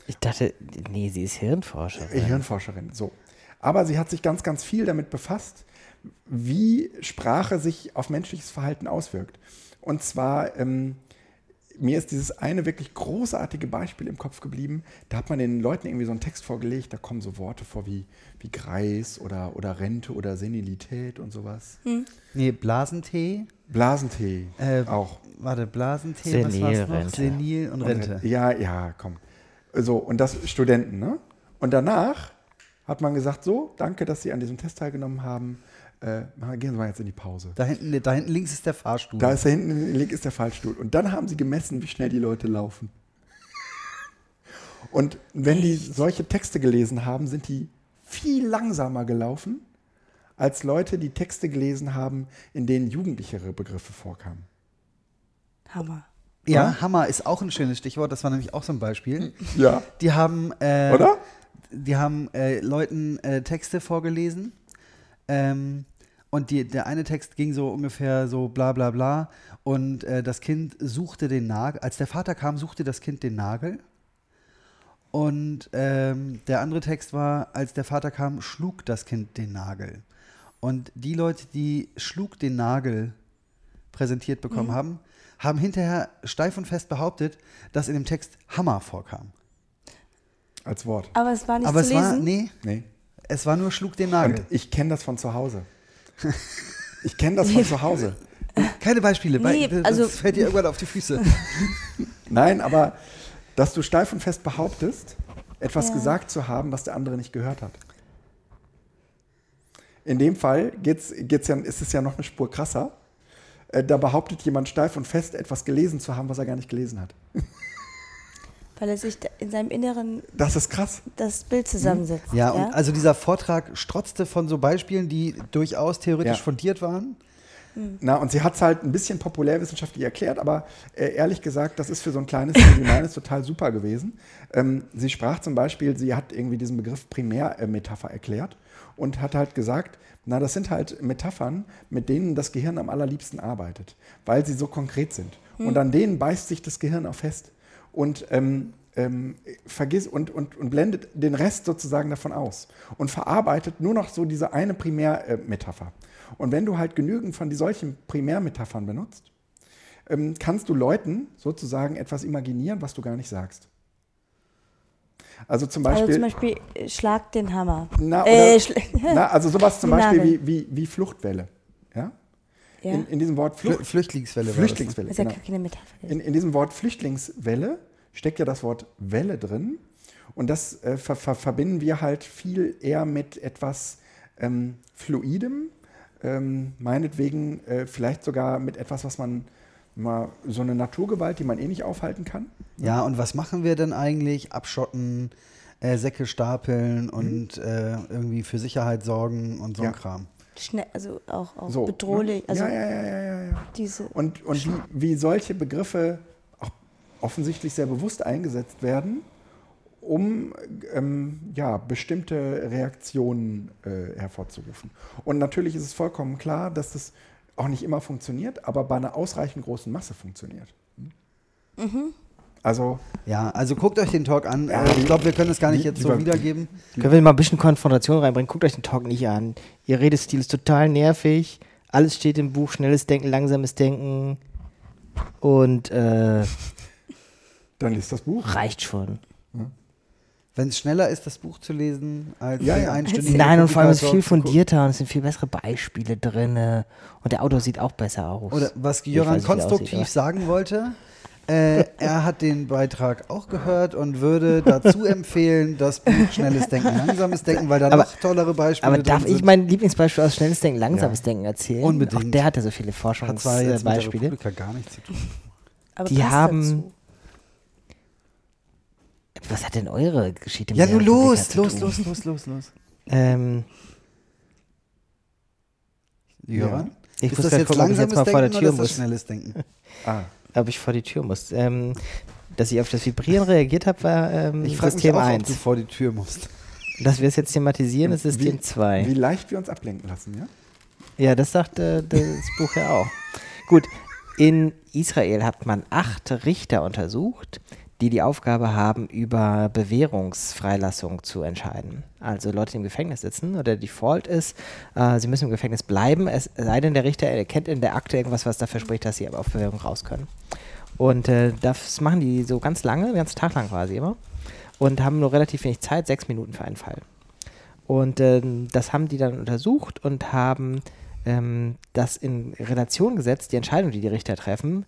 Ich dachte, nee, sie ist Hirnforscherin. äh, Hirnforscherin. So. Aber sie hat sich ganz, ganz viel damit befasst, wie Sprache sich auf menschliches Verhalten auswirkt. Und zwar, ähm, mir ist dieses eine wirklich großartige Beispiel im Kopf geblieben. Da hat man den Leuten irgendwie so einen Text vorgelegt, da kommen so Worte vor wie, wie Greis oder, oder Rente oder Senilität und sowas. nee, Blasentee, Blasentee Äh, auch. warte, Blasentee, was war's noch? Senil und Rente. Ja, ja, komm. So, und das Studenten, ne? Und danach hat man gesagt, so, danke, dass Sie an diesem Test teilgenommen haben. Äh, gehen Sie mal jetzt in die Pause. Da hinten, da hinten links ist der Fahrstuhl. Da ist da hinten, links ist der Fallstuhl. Und dann haben sie gemessen, wie schnell die Leute laufen. Und wenn die solche Texte gelesen haben, sind die viel langsamer gelaufen, als Leute, die Texte gelesen haben, in denen jugendlichere Begriffe vorkamen. Hammer. ja, Hammer ist auch ein schönes Stichwort, das war nämlich auch so ein Beispiel. Ja. Die haben, äh, Oder? die haben äh, Leuten äh, Texte vorgelesen. Ähm, und die, der eine Text ging so ungefähr so bla bla bla. Und äh, das Kind suchte den Nagel. Als der Vater kam, suchte das Kind den Nagel. Und ähm, der andere Text war, als der Vater kam, schlug das Kind den Nagel. Und die Leute, die schlug den Nagel präsentiert bekommen haben, haben hinterher steif und fest behauptet, dass in dem Text Hammer vorkam. Als Wort. Aber es war nicht Aber zu es lesen. war, nee, Nee. Es war nur schlug den Nagel. Und ich kenne das von zu Hause. Ich kenne das von zu Hause. Keine Beispiele, weil Nee, das also- fällt dir irgendwann auf die Füße. Nein, aber dass du steif und fest behauptest, etwas Ja. gesagt zu haben, was der andere nicht gehört hat. In dem Fall geht's, geht's ja, ist es ja noch eine Spur krasser. Äh, Da behauptet jemand steif und fest, etwas gelesen zu haben, was er gar nicht gelesen hat. Weil er sich in seinem Inneren Das ist krass. das Bild zusammensetzt. Ja, und also dieser Vortrag strotzte von so Beispielen, die durchaus theoretisch Ja. fundiert waren. Na, und sie hat es halt ein bisschen populärwissenschaftlich erklärt, aber äh, ehrlich gesagt, das ist für so ein kleines Ding wie meines total super gewesen. Ähm, sie sprach zum Beispiel, sie hat irgendwie diesen Begriff Primärmetapher erklärt und hat halt gesagt, na, das sind halt Metaphern, mit denen das Gehirn am allerliebsten arbeitet, weil sie so konkret sind. Und an denen beißt sich das Gehirn auch fest und ähm, ähm, vergisst und, und, und blendet den Rest sozusagen davon aus und verarbeitet nur noch so diese eine Primärmetapher. Und wenn du halt genügend von die solchen Primärmetaphern benutzt, ähm, kannst du Leuten sozusagen etwas imaginieren, was du gar nicht sagst. Also zum Also Beispiel, zum Beispiel äh, Schlag den Hammer. na, oder, äh, schl- na, also sowas zum Beispiel wie, wie, wie Fluchtwelle. Ja? Ja. In, in diesem Wort Flucht, Flüchtlingswelle. das, ne? Flüchtlingswelle. das ist ja genau. keine Metapher. In, in diesem Wort Flüchtlingswelle steckt ja das Wort Welle drin. Und das äh, ver ver verbinden wir halt viel eher mit etwas ähm, Fluidem, ähm, meinetwegen äh, vielleicht sogar mit etwas, was man Mal so eine Naturgewalt, die man eh nicht aufhalten kann. Ja, und was machen wir denn eigentlich? Abschotten, äh, Säcke stapeln und äh, irgendwie für Sicherheit sorgen und so ein Ja. Kram. Schnell, also auch, auch So, bedrohlich. Ne? Also ja, ja, ja, ja, ja, diese. Und, und wie, wie solche Begriffe auch offensichtlich sehr bewusst eingesetzt werden, um ähm, ja, bestimmte Reaktionen äh, hervorzurufen. Und natürlich ist es vollkommen klar, dass das auch nicht immer funktioniert, aber bei einer ausreichend großen Masse funktioniert. Also, Ja, also guckt euch den Talk an. Ja, äh, ich glaube, wir können es gar nicht die- jetzt die so war- wiedergeben. Können wir mal ein bisschen Konfrontation reinbringen? Guckt euch den Talk nicht an. Ihr Redestil ist total nervig. Alles steht im Buch. Schnelles Denken, langsames Denken. Und äh, dann liest das Buch. reicht schon. Wenn es schneller ist, das Buch zu lesen, als Ja, ja. einstündigen Nein, und vor allem ist es viel fundierter und es sind viel bessere Beispiele drin. Und der Autor sieht auch besser aus. Oder was Jöran konstruktiv aussieht, sagen wollte, äh, er hat den Beitrag auch gehört und würde dazu empfehlen, das Buch Schnelles Denken, Langsames Denken, weil da Aber- noch tollere Beispiele Aber darf drin ich sind. mein Lieblingsbeispiel aus schnelles Denken, langsames Ja. Denken erzählen? Unbedingt. Auch der hatte so viele hat zwar jetzt mit der Forschungsbeispiele. Republika gar nichts zu tun. Aber die haben- dazu. Was hat denn eure Geschichte Ja, der nun Republika los, los, los, los, los, los. Ähm, Jöran? ich ist muss das jetzt gucken, langsames jetzt mal vor der Denken Tür oder ist das schnelles Denken? Ah, Ob ich vor die Tür muss. Ähm, dass ich auf das Vibrieren reagiert habe, war ähm, Ich frage mich System auch, ob 1. du vor die Tür musst. Dass wir es jetzt thematisieren, ist System wie 2. leicht wir uns ablenken lassen, ja? Ja, das sagt äh, das Buch ja auch. Gut, in Israel hat man acht Richter untersucht, die die Aufgabe haben, über Bewährungsfreilassung zu entscheiden. Also Leute, die im Gefängnis sitzen oder der Default ist, äh, sie müssen im Gefängnis bleiben, es sei denn, der Richter erkennt in der Akte irgendwas, was dafür spricht, dass sie auf Bewährung raus können. Und äh, das machen die so ganz lange, den ganzen Tag lang quasi immer. Und haben nur relativ wenig Zeit, sechs Minuten für einen Fall. Und ähm, das haben die dann untersucht und haben ähm, das in Relation gesetzt, die Entscheidung, die die Richter treffen,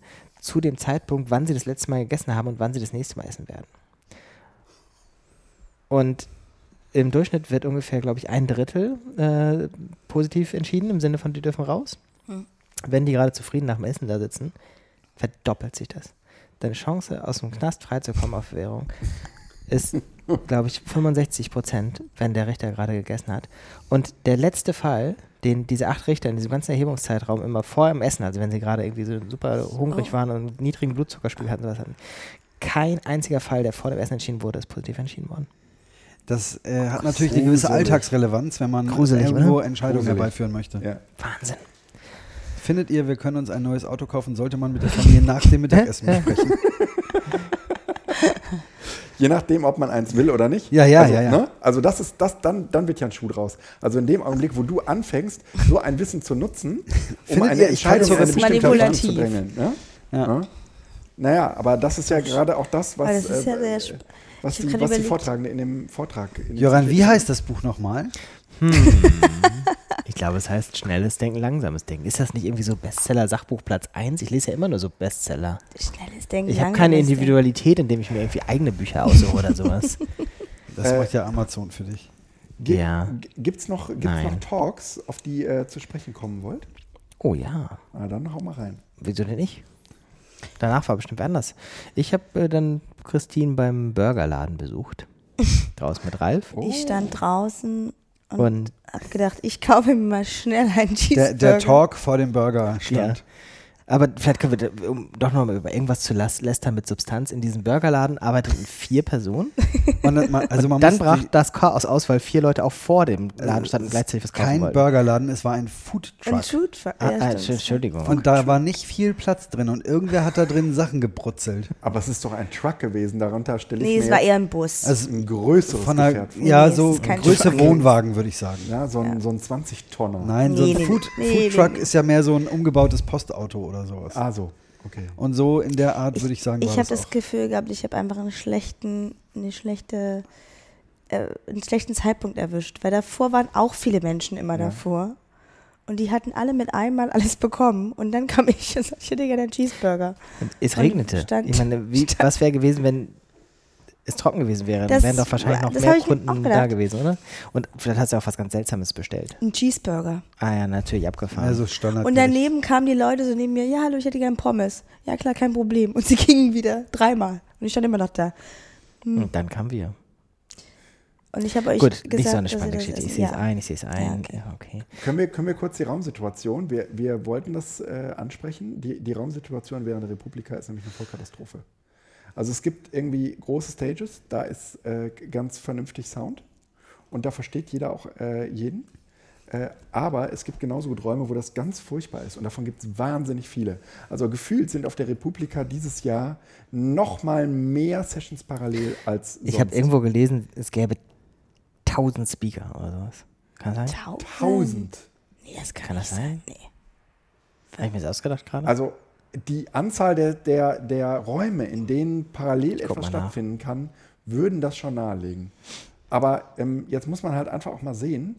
zu dem Zeitpunkt, wann sie das letzte Mal gegessen haben und wann sie das nächste Mal essen werden. Und im Durchschnitt wird ungefähr, glaube ich, ein Drittel äh, positiv entschieden, im Sinne von, die dürfen raus. Hm. Wenn die gerade zufrieden nach dem Essen da sitzen, verdoppelt sich das. Deine Chance, aus dem Knast freizukommen auf Währung, ist, glaube ich, 65 Prozent, wenn der Richter gerade gegessen hat. Und der letzte Fall, den diese acht Richter in diesem ganzen Erhebungszeitraum immer vor dem Essen, also wenn sie gerade irgendwie so super hungrig Oh. waren und niedrigen Blutzuckerspiegel hatten, sowas hatten, kein einziger Fall, der vor dem Essen entschieden wurde, ist positiv entschieden worden. Das äh, hat natürlich eine gewisse. Alltagsrelevanz, wenn man Gruselig, irgendwo oder? Entscheidungen Gruselig. herbeiführen möchte. ja. Wahnsinn. Findet ihr, wir können uns ein neues Auto kaufen, sollte man mit der Familie nach dem Mittagessen besprechen? Je nachdem, ob man eins will oder nicht. Ja, ja, also, ja, ja. Ne? Also das ist das, dann, dann wird ja ein Schuh draus. Also in dem Augenblick, wo du anfängst, so ein Wissen zu nutzen, um eine ihr, ich halte Entscheidung in eine bestimmte. Bahn zu drängeln. Ne? Ja. Ja. Naja, aber das ist ja gerade auch das, was, das ist ja äh, sehr sp- was, die, was die. Vortragende in dem Vortrag. In dem Jöran, wie heißt das Buch nochmal? Ich glaube, es heißt schnelles Denken, langsames Denken. Ist das nicht irgendwie so Bestseller, Sachbuch Platz 1? Ich lese ja immer nur so Bestseller. Schnelles Denken. Ich habe keine Denken. Individualität, indem ich mir irgendwie eigene Bücher aussuche oder sowas. Das Äh, macht ja Amazon für dich. Gi- Ja. g- Gibt's noch, gibt's Nein. noch Talks, auf die ihr zu sprechen kommen wollt? Oh ja. Ah, dann hau mal rein. Wieso denn nicht? Danach war bestimmt anders. Ich habe äh, dann Christine beim Burgerladen besucht. Draußen mit Ralf. Ich stand draußen und, Und hab gedacht, ich kaufe mir mal schnell einen Der, Cheeseburger. der Talk vor dem Burger ja. Aber vielleicht können wir, um doch noch mal über irgendwas zu lästern mit Substanz. In diesem Burgerladen arbeiteten vier Personen. Und dann, man- also man und dann muss brach die- das Chaos aus, weil vier Leute auch vor dem Laden standen und gleichzeitig was kaufen kein wollten. Burgerladen, es war ein Food Ein Truck. Food Truck. Ah, ja, ah. Entschuldigung. Und da war nicht viel Platz drin und irgendwer hat da drin Sachen gebrutzelt. Aber es ist doch ein Truck gewesen, darunter stelle ich Nee, mir es war eher ein Bus. Also ein größeres von einer, Gefährt ja, Nee, so größere Truck. Wohnwagen, würde ich sagen. Ja, so ein, Ja. so ein 20-Tonner. Nein, so Nee, ein nee, Food, nee, Food nee, Truck nee. ist ja mehr so ein umgebautes Postauto oder sowas. Ah, so. Okay. Und so in der Art würde ich sagen, war ich habe das das auch. Gefühl gehabt, ich habe einfach einen schlechten, eine schlechte, äh, einen schlechten Zeitpunkt erwischt, weil davor waren auch viele Menschen immer Ja. davor und die hatten alle mit einmal alles bekommen und dann kam ich und sagte, ich hätte gerne einen Cheeseburger. Und es Und regnete. stand- ich meine, wie, stand- was wäre gewesen, wenn es trocken gewesen wäre, Das- dann wären doch wahrscheinlich noch mehr Kunden da gewesen, oder? Und vielleicht hast du auch was ganz Seltsames bestellt. Ein Cheeseburger. Ah ja, natürlich abgefahren. Also Standard. Und daneben kamen die Leute so neben mir, ja, hallo, ich hätte gern Pommes. Ja, klar, kein Problem. Und sie gingen wieder dreimal. Und ich stand immer noch da. Und dann kamen wir. Und ich habe euch Gut, gesagt, nicht so eine spannende Geschichte. Ich sehe es ja. ein, ich sehe es ein. Ja, okay. Okay. Können wir, können wir kurz die Raumsituation? Wir, wir wollten das äh, ansprechen. Die, die Raumsituation während der Republika ist nämlich eine Vollkatastrophe. Also es gibt irgendwie große Stages, da ist äh, ganz vernünftig Sound und da versteht jeder auch äh, jeden. Äh, aber es gibt genauso gut Räume, wo das ganz furchtbar ist und davon gibt es wahnsinnig viele. Also gefühlt sind auf der Republika dieses Jahr noch mal mehr Sessions parallel als Ich habe sonst. irgendwo gelesen, es gäbe 1000 Speaker oder sowas. Kann das sein? Tausend? tausend. Nee, das kann, Kann das sein? Nee. Habe ich mir das ausgedacht gerade? Also die Anzahl der, der, der Räume, in denen parallel etwas mal nach. stattfinden kann, würden das schon nahelegen. Aber ähm, jetzt muss man halt einfach auch mal sehen,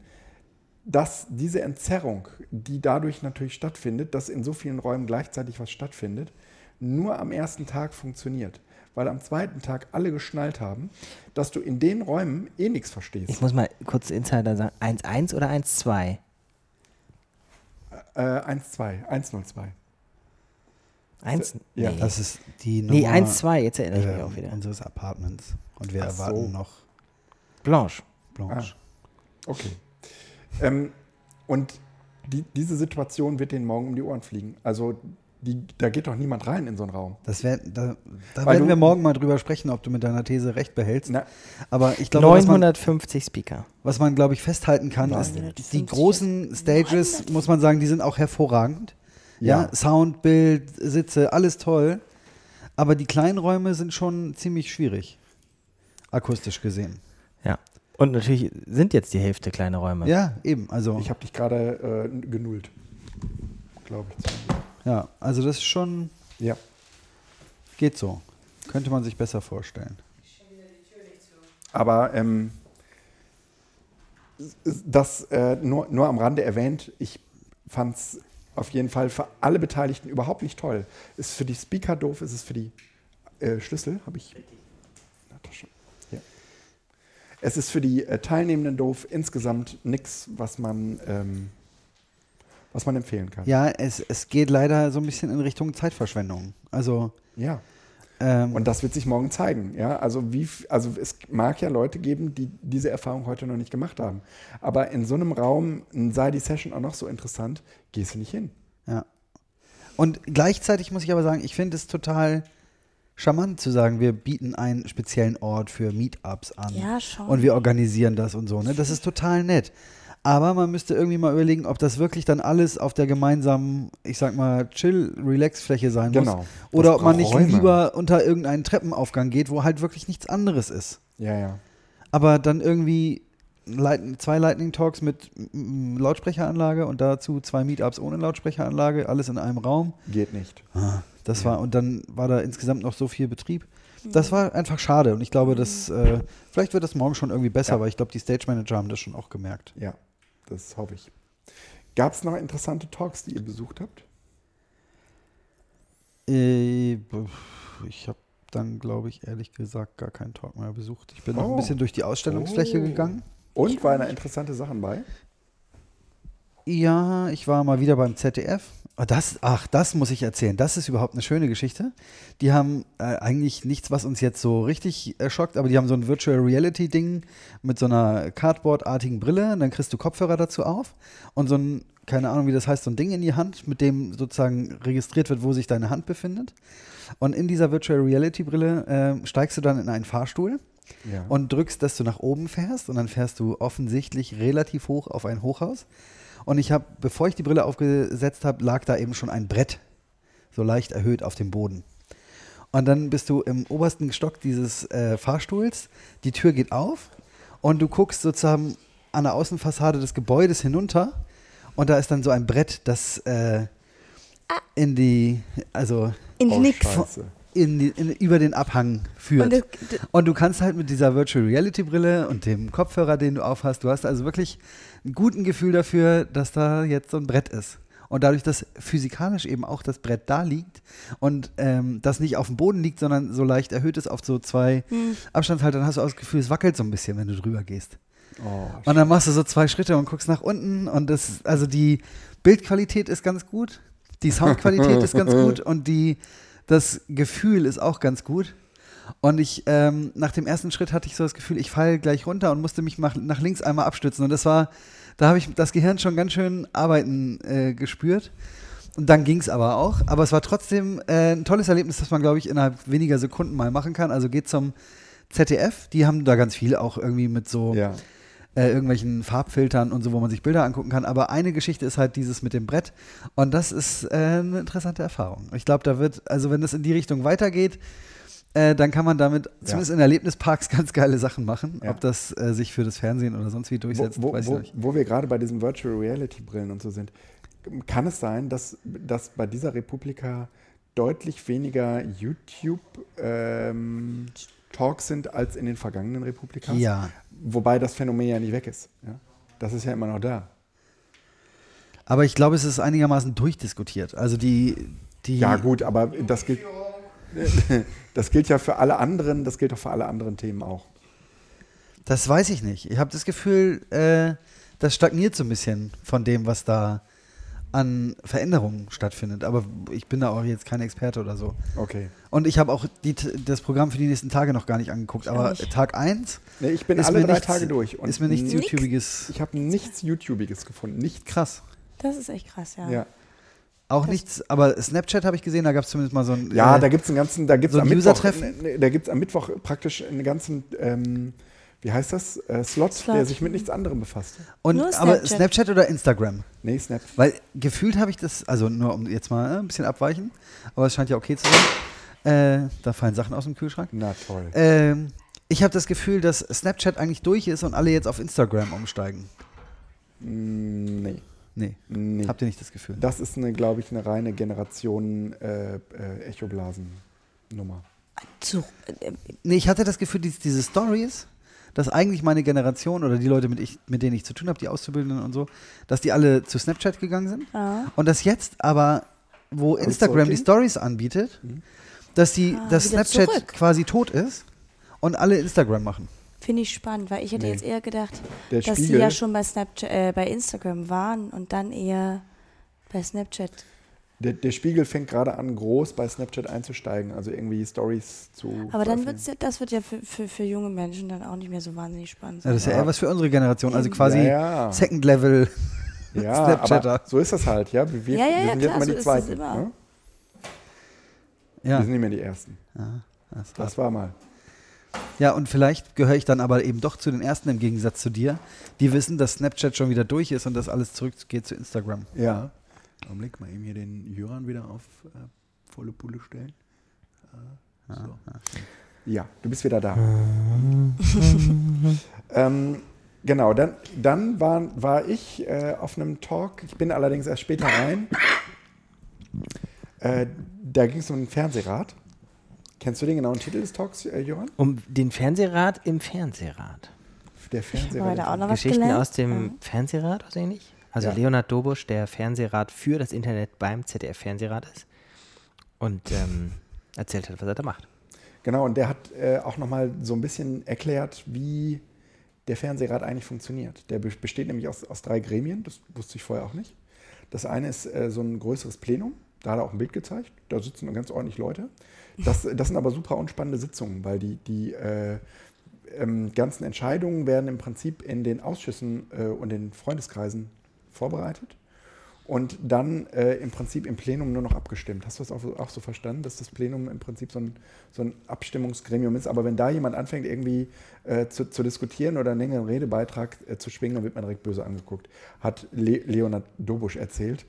dass diese Entzerrung, die dadurch natürlich stattfindet, dass in so vielen Räumen gleichzeitig was stattfindet, nur am ersten Tag funktioniert. Weil am zweiten Tag alle geschnallt haben, dass du in den Räumen eh nichts verstehst. ich muss mal kurz Insider sagen. 1.1 oder 1.2? Äh, 1-2, 102. 1? Ja, nee. Das ist die nee, Nummer 1.2, jetzt erinnere ich mich äh, auch wieder. unseres Apartments. Und wir Ach so. erwarten noch Blanche. Blanche. Okay. Ähm, und die, diese Situation wird denen morgen um die Ohren fliegen. Also die, da geht doch niemand rein in so einen Raum. Das wär, da da werden du- wir morgen mal drüber sprechen, ob du mit deiner These recht behältst. Na, Aber ich glaube, was man, 950 Speaker. was man glaube ich, festhalten kann, ist, 950. die großen Stages, muss man sagen, die sind auch hervorragend. Ja. Ja. Sound, Bild, Sitze, alles toll. Aber die kleinen Räume sind schon ziemlich schwierig. Akustisch gesehen. Ja. Und natürlich sind jetzt die Hälfte kleine Räume. Ja, eben. Also, ich habe dich gerade äh, genullt. Glaube ich. ja, also das ist schon, Ja. geht so. Könnte man sich besser vorstellen. Aber ähm, das äh, nur, nur am Rande erwähnt, ich fand es auf jeden Fall für alle Beteiligten überhaupt nicht toll. Ist für die Speaker doof, ist es für die äh, Schlüssel, habe ich. Tasche. Hier. Es ist für die äh, Teilnehmenden doof, insgesamt nichts, was man, ähm, was man empfehlen kann. Ja, es, es geht leider so ein bisschen in Richtung Zeitverschwendung. Also, ja. Ähm, Und das wird sich morgen zeigen. Ja? Also, wie, also es mag ja Leute geben, die diese Erfahrung heute noch nicht gemacht haben. Aber in so einem Raum, sei die Session auch noch so interessant, gehst du nicht hin. Ja. Und gleichzeitig muss ich aber sagen, ich finde es total charmant zu sagen, wir bieten einen speziellen Ort für Meetups an. Ja, schon. Und wir organisieren das und so. Ne? Das ist total nett. Aber man müsste irgendwie mal überlegen, ob das wirklich dann alles auf der gemeinsamen, ich sag mal, Chill-Relax-Fläche sein Genau. muss. Oder Das ob man nicht Räume. lieber unter irgendeinen Treppenaufgang geht, wo halt wirklich nichts anderes ist. Ja, ja. Aber dann irgendwie zwei Lightning Talks mit Lautsprecheranlage und dazu zwei Meetups ohne Lautsprecheranlage, alles in einem Raum. Geht nicht. Das war, und dann war da insgesamt noch so viel Betrieb. Das war einfach schade und ich glaube, dass, äh, vielleicht wird das morgen schon irgendwie besser, Ja. weil ich glaube, die Stage Manager haben das schon auch gemerkt. Ja, das hoffe ich. Gab es noch interessante Talks, die ihr besucht habt? Äh, ich habe dann, glaube ich, ehrlich gesagt gar keinen Talk mehr besucht. Ich bin noch Oh. ein bisschen durch die Ausstellungsfläche Oh. gegangen. Und waren da interessante Sachen bei? Ja, ich war mal wieder beim ZDF. Ah, Das, ach, das muss ich erzählen. Das ist überhaupt eine schöne Geschichte. Die haben äh, eigentlich nichts, was uns jetzt so richtig äh, schockt, aber die haben so ein Virtual Reality Ding mit so einer Cardboard-artigen Brille. Und dann kriegst du Kopfhörer dazu auf und so ein, keine Ahnung, wie das heißt, so ein Ding in die Hand, mit dem sozusagen registriert wird, wo sich deine Hand befindet. Und in dieser Virtual Reality Brille äh, steigst du dann in einen Fahrstuhl Ja. und drückst, dass du nach oben fährst und dann fährst du offensichtlich relativ hoch auf ein Hochhaus. Und ich habe, bevor ich die Brille aufgesetzt habe, lag da eben schon ein Brett, so leicht erhöht auf dem Boden. Und dann bist du im obersten Stock dieses äh, Fahrstuhls, die Tür geht auf und du guckst sozusagen an der Außenfassade des Gebäudes hinunter und da ist dann so ein Brett, das äh, in die, also In Oh, nix. In die, in, über den Abhang führt. Und das- Und du kannst halt mit dieser Virtual Reality Brille und dem Kopfhörer, den du aufhast, du hast also wirklich ein guten Gefühl dafür, dass da jetzt so ein Brett ist. Und dadurch, dass physikalisch eben auch das Brett da liegt und ähm, das nicht auf dem Boden liegt, sondern so leicht erhöht ist auf so zwei Abstandshaltern, hast du auch das Gefühl, es wackelt so ein bisschen, wenn du drüber gehst. Oh, Und dann machst du so zwei Schritte und guckst nach unten und das, also die Bildqualität ist ganz gut, die Soundqualität ist ganz gut und die, das Gefühl ist auch ganz gut. Und ich, ähm, nach dem ersten Schritt hatte ich so das Gefühl, ich falle gleich runter und musste mich mach, nach links einmal abstützen. Und das war, da habe ich das Gehirn schon ganz schön arbeiten äh, gespürt. Und dann ging es aber auch. Aber es war trotzdem äh, ein tolles Erlebnis, das man, glaube ich, innerhalb weniger Sekunden mal machen kann. Also geht zum ZDF, die haben da ganz viel auch irgendwie mit so ja. äh, irgendwelchen Farbfiltern und so, wo man sich Bilder angucken kann. Aber eine Geschichte ist halt dieses mit dem Brett. Und das ist äh, eine interessante Erfahrung. Ich glaube, da wird, also wenn das in die Richtung weitergeht, äh, dann kann man damit zumindest in Erlebnisparks ganz geile Sachen machen. Ja. Ob das äh, sich für das Fernsehen oder sonst wie durchsetzt, wo, wo, weiß ich wo, nicht. wo wir gerade bei diesen Virtual Reality Brillen und so sind, kann es sein, dass, dass bei dieser Republika deutlich weniger YouTube ähm, Talks sind als in den vergangenen Republikas? Ja. Wobei das Phänomen ja nicht weg ist. Ja? Das ist ja immer noch da. Aber ich glaube, es ist einigermaßen durchdiskutiert. Also die, die Ja, gut, aber das gilt, das gilt ja für alle anderen, das gilt auch für alle anderen Themen auch. Das weiß ich nicht. Ich habe das Gefühl, äh, das stagniert so ein bisschen von dem, was da an Veränderungen stattfindet. Aber ich bin da auch jetzt kein Experte oder so. Okay. Und ich habe auch die, das Programm für die nächsten Tage noch gar nicht angeguckt. Ich Aber nicht. Tag 1 Nee, ich bin ist alle mir drei nichts, Tage durch. Und ist mir nichts nix- YouTubiges. Ich habe nichts YouTubiges gefunden. Nichts. Krass. Das ist echt krass, ja. Ja, Auch Das- nichts, aber Snapchat habe ich gesehen, da gab es zumindest mal so ein. ja äh, da gibt es einen ganzen, da gibt es so ein am Mittwoch, User-Treffen? ne, da gibt's am Mittwoch praktisch einen ganzen, ähm, wie heißt das, äh, Slot, Slot. der sich mit nichts anderem befasst. und, Nur aber Snapchat. Snapchat oder Instagram? Nee, Snap. Weil gefühlt habe ich das, also nur um jetzt mal äh, ein bisschen abweichen, aber es scheint ja okay zu sein. Äh, da fallen Sachen aus dem Kühlschrank. Na toll. Ähm, ich habe das Gefühl, dass Snapchat eigentlich durch ist und alle jetzt auf Instagram umsteigen. Mm, nee, Nee, nee. habt ihr nicht das Gefühl? Das ist, eine, glaube ich, eine reine Generation äh, äh, äh, Nee, ich hatte das Gefühl, dies, diese Stories, dass eigentlich meine Generation oder die Leute, mit, ich, mit denen ich zu tun habe, die Auszubildenden und so, dass die alle zu Snapchat gegangen sind. ja. Und dass jetzt aber, wo Instagram die zurückging? Stories anbietet, Mhm. dass, die, Ah, dass Snapchat zurück. quasi tot ist und alle Instagram machen. Finde ich spannend, weil ich hätte Nee. jetzt eher gedacht, Der dass Spiegel, ja schon bei Snapchat, äh, bei Instagram waren und dann eher bei Snapchat. der, der Spiegel fängt gerade an, groß bei Snapchat einzusteigen, also irgendwie Stories zu. Aber dann wird's ja, das wird ja für, für, für junge Menschen dann auch nicht mehr so wahnsinnig spannend Ja, sein. das ist ja Ja. eher was für unsere Generation, also quasi ja, ja. Second Level. Ja, Snapchatter. aber so ist das halt, ja. Wir, Ja, ja, wir ja, sind jetzt immer so die Zweiten. Ne? Ja, Wir sind nicht mehr die Ersten. ja, das. Das war mal. Ja, und vielleicht gehöre ich dann aber eben doch zu den Ersten im Gegensatz zu dir, die wissen, dass Snapchat schon wieder durch ist und dass alles zurückgeht zu Instagram. Ja. Augenblick, mal eben hier den Jöran wieder auf äh, volle Pulle stellen. Äh, so. Ja, du bist wieder da. ähm, genau, dann, dann war, war ich äh, auf einem Talk. Ich bin allerdings erst später rein. Äh, da ging es um ein Fernsehrad. Kennst du den genauen Titel des Talks, äh, Johann? Um den Fernsehrad im Fernsehrad. Der Aber Fernsehrad. da auch noch Geschichten gelernt? aus dem Ja. Fernsehrad, oder ähnlich? Also Ja. Leonard Dobusch, der Fernsehrad für das Internet beim ZDF-Fernsehrad ist. Und ähm, erzählt hat, was er da macht. Genau, und der hat äh, auch nochmal so ein bisschen erklärt, wie der Fernsehrad eigentlich funktioniert. Der be- besteht nämlich aus, aus drei Gremien, das wusste ich vorher auch nicht. Das eine ist äh, so ein größeres Plenum, da hat er auch ein Bild gezeigt, da sitzen ganz ordentlich Leute. Das, das sind aber super unspannende Sitzungen, weil die, die äh, ähm, ganzen Entscheidungen werden im Prinzip in den Ausschüssen äh, und den Freundeskreisen vorbereitet und dann äh, im Prinzip im Plenum nur noch abgestimmt. Hast du das auch, so- auch so verstanden, dass das Plenum im Prinzip so ein, so ein Abstimmungsgremium ist? Aber wenn da jemand anfängt, irgendwie äh, zu, zu diskutieren oder einen längeren Redebeitrag äh, zu schwingen, dann wird man direkt böse angeguckt, hat Le Leonard Dobusch erzählt.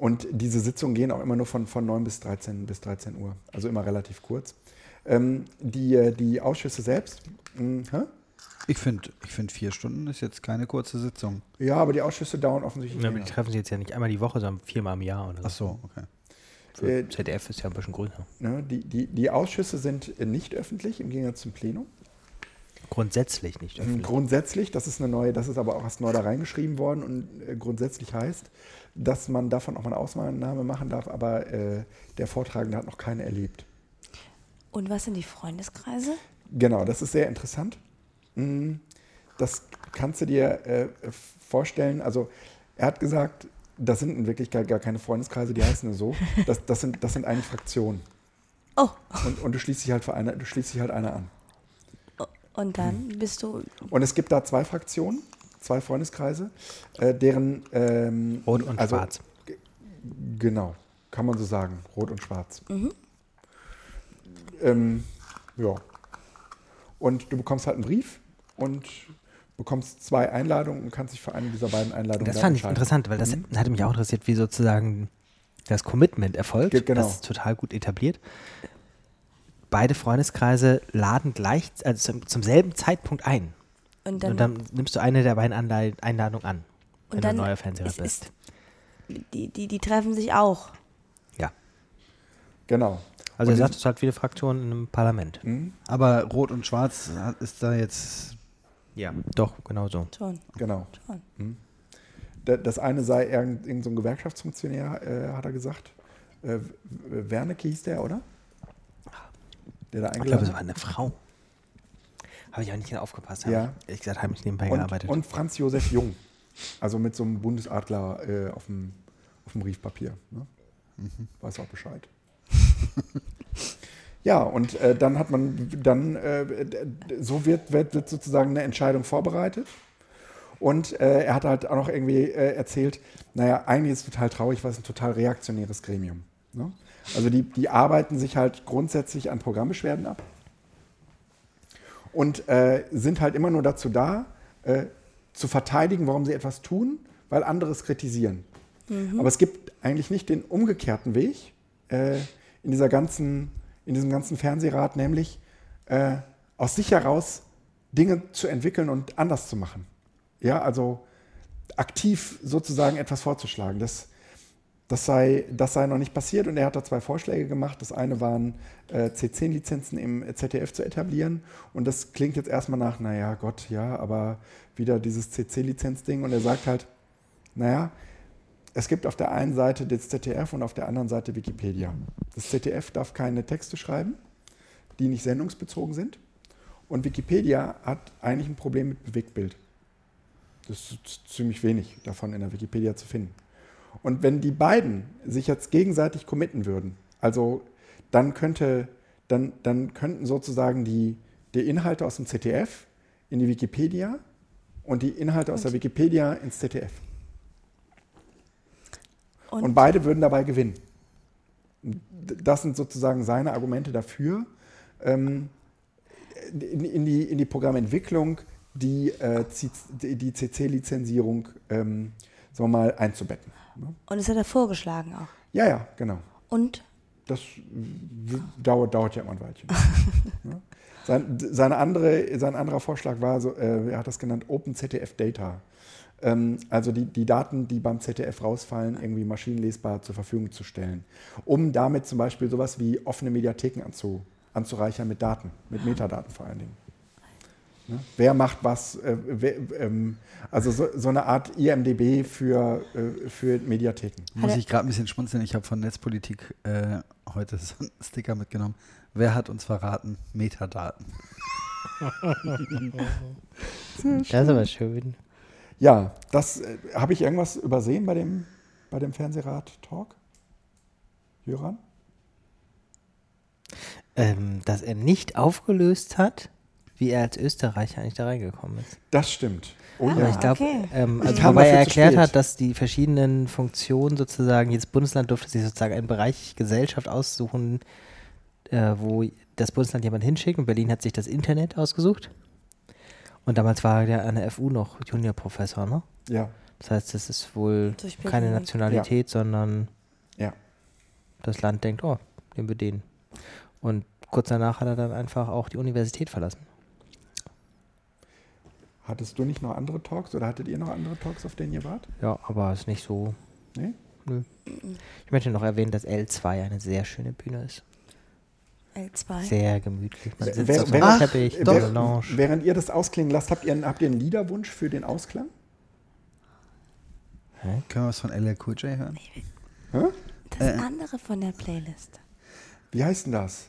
Und diese Sitzungen gehen auch immer nur von, von 9 bis 13, bis 13 Uhr, also immer relativ kurz. Ähm, die, äh, die Ausschüsse selbst, mh, hä? Ich finde, ich find, vier Stunden ist jetzt keine kurze Sitzung. ja, aber die Ausschüsse dauern offensichtlich Ja, aber länger. die treffen sich jetzt ja nicht einmal die Woche, sondern viermal im Jahr oder so. Ach so, okay. Für Äh, ZDF ist ja ein bisschen größer. Ne, die, die, die Ausschüsse sind nicht öffentlich im Gegensatz zum Plenum. Grundsätzlich nicht Ähm, öffentlich. Grundsätzlich, das ist eine neue, das ist aber auch erst neu da reingeschrieben worden und äh, grundsätzlich heißt, dass man davon auch mal eine Ausnahme machen darf, aber äh, der Vortragende hat noch keine erlebt. Und was sind die Freundeskreise? Genau, das ist sehr interessant. Mm, Das kannst du dir äh, vorstellen. Also er hat gesagt, das sind in Wirklichkeit gar keine Freundeskreise, die heißen nur so. Das, das, sind, das sind eigentlich Fraktionen. Oh, Und, und du schließt dich halt für eine, du schließt dich halt einer an. Und dann bist du. Und es gibt da zwei Fraktionen, zwei Freundeskreise, äh, deren ähm, Rot und also, schwarz. Genau, kann man so sagen, rot und schwarz. Ähm, ja. Und du bekommst halt einen Brief und bekommst zwei Einladungen und kannst dich für eine dieser beiden Einladungen Das fand ich interessant, weil das hatte mich auch interessiert, wie sozusagen das Commitment erfolgt. Ge- genau. Das ist total gut etabliert. Beide Freundeskreise laden gleich, also zum, zum selben Zeitpunkt ein. Und dann, und dann nimmst du eine der beiden Einladungen an, wenn und du dann neuer Fernseher ist, bist. ist, die, die, die treffen sich auch. Ja. Genau. Also er Und sagt, es hat viele Fraktionen einem Parlament. Mhm, Aber Rot und Schwarz ist da jetzt. Ja. Doch, genau so. Schon, genau. schon. Da- Das eine sei irgend, irgend so ein Gewerkschaftsfunktionär, äh, hat er gesagt. Äh, Wernicke hieß der, oder? Der da Ich glaube, eingeladen es war eine Frau. Habe ich auch nicht genau aufgepasst. Ja. ich, ehrlich gesagt, habe ich nebenbei und, gearbeitet. und Franz Josef Jung. Also mit so einem Bundesadler äh, auf, dem, auf dem Briefpapier. Ne? Weiß auch Bescheid. ja, und äh, dann hat man, dann, äh, so wird, wird, wird sozusagen eine Entscheidung vorbereitet. Und äh, er hat halt auch noch irgendwie äh, erzählt, naja, eigentlich ist es total traurig, weil es ein total reaktionäres Gremium. Ne? Also die, die arbeiten sich halt grundsätzlich an Programmbeschwerden ab und äh, sind halt immer nur dazu da, äh, zu verteidigen, warum sie etwas tun, weil andere es kritisieren. Aber es gibt eigentlich nicht den umgekehrten Weg äh, in, dieser ganzen, in diesem ganzen Fernsehrat, nämlich äh, aus sich heraus Dinge zu entwickeln und anders zu machen. Ja, also aktiv sozusagen etwas vorzuschlagen. Das, das, sei, das sei noch nicht passiert und er hat da zwei Vorschläge gemacht. Das eine waren, äh, C10-Lizenzen im ZDF zu etablieren und das klingt jetzt erstmal nach, naja, Gott, ja, aber wieder dieses CC-Lizenzding und er sagt halt, naja, es gibt auf der einen Seite das ZDF und auf der anderen Seite Wikipedia. Das ZDF darf keine Texte schreiben, die nicht sendungsbezogen sind. Und Wikipedia hat eigentlich ein Problem mit Bewegtbild. Das ist ziemlich wenig davon in der Wikipedia zu finden. Und wenn die beiden sich jetzt gegenseitig committen würden, also dann könnte, dann, dann könnten sozusagen die, die Inhalte aus dem ZDF in die Wikipedia und die Inhalte aus der Wikipedia ins ZDF. Und, Und beide würden dabei gewinnen. Das sind sozusagen seine Argumente dafür, ähm, in, in, die, in die Programmentwicklung die, äh, die CC-Lizenzierung ähm, sagen wir mal, einzubetten. Ne? und das hat er vorgeschlagen auch. Ja, ja, genau. Und Das dauert, dauert ja immer ein Weilchen. ne? sein, seine andere, sein anderer Vorschlag war, so, äh, er hat das genannt Open ZDF Data. Ähm, also die, die Daten, die beim ZDF rausfallen, irgendwie maschinenlesbar zur Verfügung zu stellen. Um damit zum Beispiel sowas wie offene Mediatheken anzu, anzureichern mit Daten, mit Metadaten vor allen Dingen. Ne? Wer macht was? Äh, wer, ähm, also so, so eine Art IMDB für, äh, für Mediatheken. Muss ich gerade ein bisschen schmunzeln. Ich habe von Netzpolitik äh, heute so einen Sticker mitgenommen. Wer hat uns verraten? Metadaten. Das ist aber schön. Ja, das äh, habe ich irgendwas übersehen bei dem, bei dem Fernsehrat-Talk? Jöran? Ähm, dass er nicht aufgelöst hat, wie er als Österreicher eigentlich da reingekommen ist. Das stimmt. Oh Ah, Aber ja. ich glaube, okay. ähm, Ich also wobei er erklärt hat, dass die verschiedenen Funktionen sozusagen, jedes Bundesland durfte sich sozusagen einen Bereich Gesellschaft aussuchen, äh, wo das Bundesland jemand hinschickt und Berlin hat sich das Internet ausgesucht. Und damals war er an der FU noch Juniorprofessor, ne? Ja, Das heißt, es ist wohl keine. Nationalität, sondern ja. das Land denkt, oh, nehmen wir den. Und kurz danach hat er dann einfach auch die Universität verlassen. Hattest du nicht noch andere Talks oder hattet ihr noch andere Talks, auf denen ihr wart? Ja, aber ist nicht so. Nee? Nö. Ich möchte noch erwähnen, dass L2 eine sehr schöne Bühne ist. L2. Sehr gemütlich. Man sitzt Wer- auf Ach, Teppich, Wer-. Während ihr das ausklingen lasst, habt ihr, einen, habt ihr einen Liederwunsch für den Ausklang? Können wir was von LL Cool J hören? Das Äh. andere von der Playlist. Wie heißt denn das?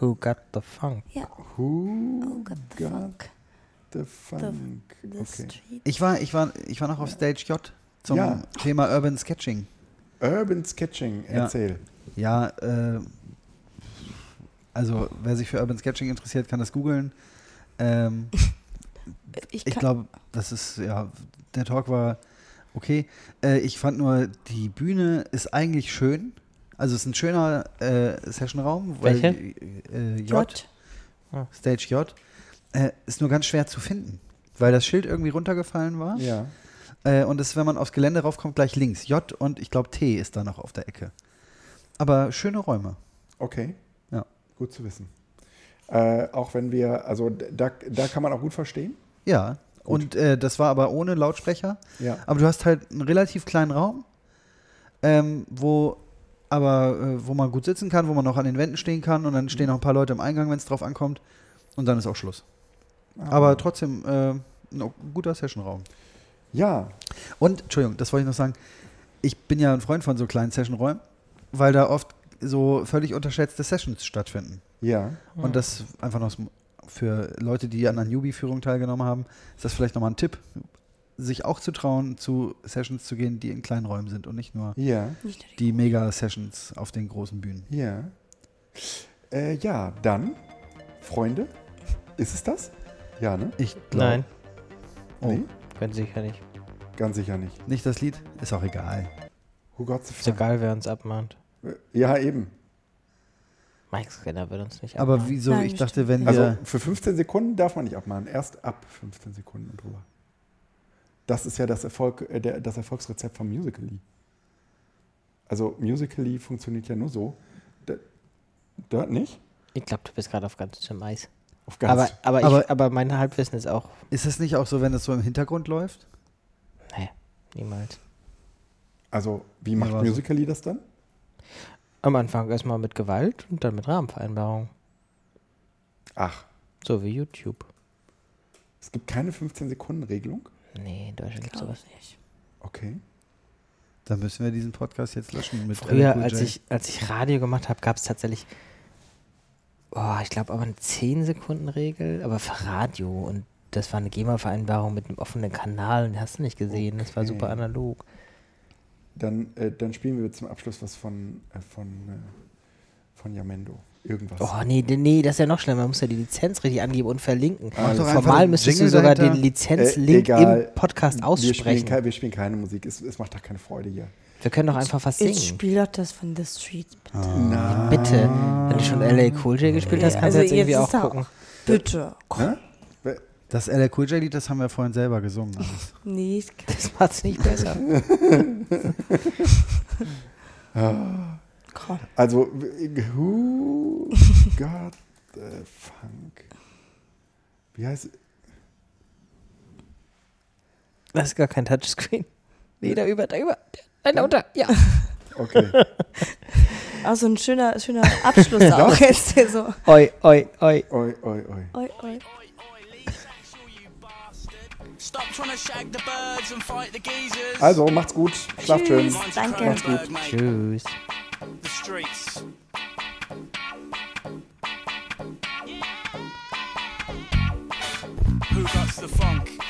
Who got the funk? Ja. Who Oh Gott, the got funk. The funk? The Okay. street. Ich war, ich war, ich war noch auf Stage J zum Ja. Thema Urban Sketching. Urban Sketching, Ja. erzähl. Ja, äh, also wer sich für Urban Sketching interessiert, kann das googeln. Ähm, Ich, ich glaube, das ist, ja, der Talk war okay. Äh, ich fand nur, die Bühne ist eigentlich schön. Also es ist ein schöner äh, Sessionraum. weil Welche? die, Äh, J, J. Stage J. Äh, ist nur ganz schwer zu finden, weil das Schild irgendwie runtergefallen war. Ja. Äh, und es, wenn man aufs Gelände raufkommt, gleich links. J und ich glaube T ist da noch auf der Ecke. Aber schöne Räume. Okay. Ja. Gut zu wissen. Äh, auch wenn wir, also da, da kann man auch gut verstehen. Ja. Und äh, das war aber ohne Lautsprecher. Ja. Aber du hast halt einen relativ kleinen Raum, ähm, wo aber äh, wo man gut sitzen kann, wo man noch an den Wänden stehen kann und dann stehen noch ein paar Leute im Eingang, wenn es drauf ankommt. Und dann ist auch Schluss. Aber trotzdem äh, ein guter Sessionraum. Ja. Und, Entschuldigung, das wollte ich noch sagen. Ich bin ja ein Freund von so kleinen Sessionräumen, weil da oft so völlig unterschätzte Sessions stattfinden. Ja. Und das einfach noch für Leute, die an einer Newbie-Führung teilgenommen haben, ist das vielleicht nochmal ein Tipp, sich auch zu trauen, zu Sessions zu gehen, die in kleinen Räumen sind und nicht nur Ja. Die Mega-Sessions auf den großen Bühnen. Ja. Äh, ja, dann, Freunde, ist es das? Ja, ne? Ich glaube. Nein, Oh, Nee, ganz sicher nicht. ganz sicher nicht. nicht das Lied? Ist auch egal. Who got the Ist egal, wer uns abmahnt. Ja, eben. Mike Skinner wird uns nicht Aber abmahnen. wieso? Nein, ich dachte, wenn Also wir. für 15 Sekunden darf man nicht abmahnen. Erst ab 15 Sekunden und drüber. Das ist ja das, Erfolg, äh, der, das Erfolgsrezept von Musical.ly. Also Musical.ly funktioniert ja nur so. Da- Dort nicht? Ich glaube, du bist gerade auf ganz dünnem Eis. Auf ganz. Aber, aber, ich, Aber- aber mein Halbwissen ist auch, Ist es nicht auch so, wenn es so im Hintergrund läuft? nee, niemals. also wie macht war so. Musical.ly das dann? Am Anfang erstmal mit Gewalt und dann mit Rahmenvereinbarung. Ach, So wie YouTube. es gibt keine 15-Sekunden-Regelung? Nee, in Deutschland gibt es sowas ich nicht. Okay. Dann müssen wir diesen Podcast jetzt löschen. Mit Früher, als ich, als ich Radio gemacht habe, gab es tatsächlich, oh, ich glaube aber eine 10-Sekunden-Regel, aber für Radio. Und das war eine GEMA-Vereinbarung mit einem offenen Kanal und hast du nicht gesehen. Das war Okay. super analog. Dann, äh, dann spielen wir zum Abschluss was von, äh, von, äh, von Yamendo. Irgendwas. Oh, nee, nee, das ist ja noch schlimmer. Man muss ja die Lizenz richtig angeben und verlinken. Einfach Formal müsstest du sogar dahinter. den Lizenzlink Äh, im Podcast wir, spielen aussprechen. wir spielen keine Musik. Es, es macht doch keine Freude hier. Wir können doch einfach was singen. spiel doch das von The Street. Bitte. Na, Bitte. Wenn du schon LA Cool J gespielt hast, Ja, kannst also du jetzt irgendwie auch gucken. Bitte. Ne? Das LL Cool J Lied, das haben wir vorhin selber gesungen. alles. Nee, ich- Das macht's nicht besser. komm. Also, who got the funk? Wie heißt Das ist gar kein Touchscreen. Nee, da über, da über. Nein, da unter. Ja. Okay. Auch so ein schöner, schöner Abschluss auch jetzt hier so. Oi, oi, oi. Oi, oi, oi. Oi, oi. Stop trying to shag the birds and fight the geezers. Also, macht's gut. Schlaft schön. Danke. Macht's gut. Tschüss. The streets. Who got the funk?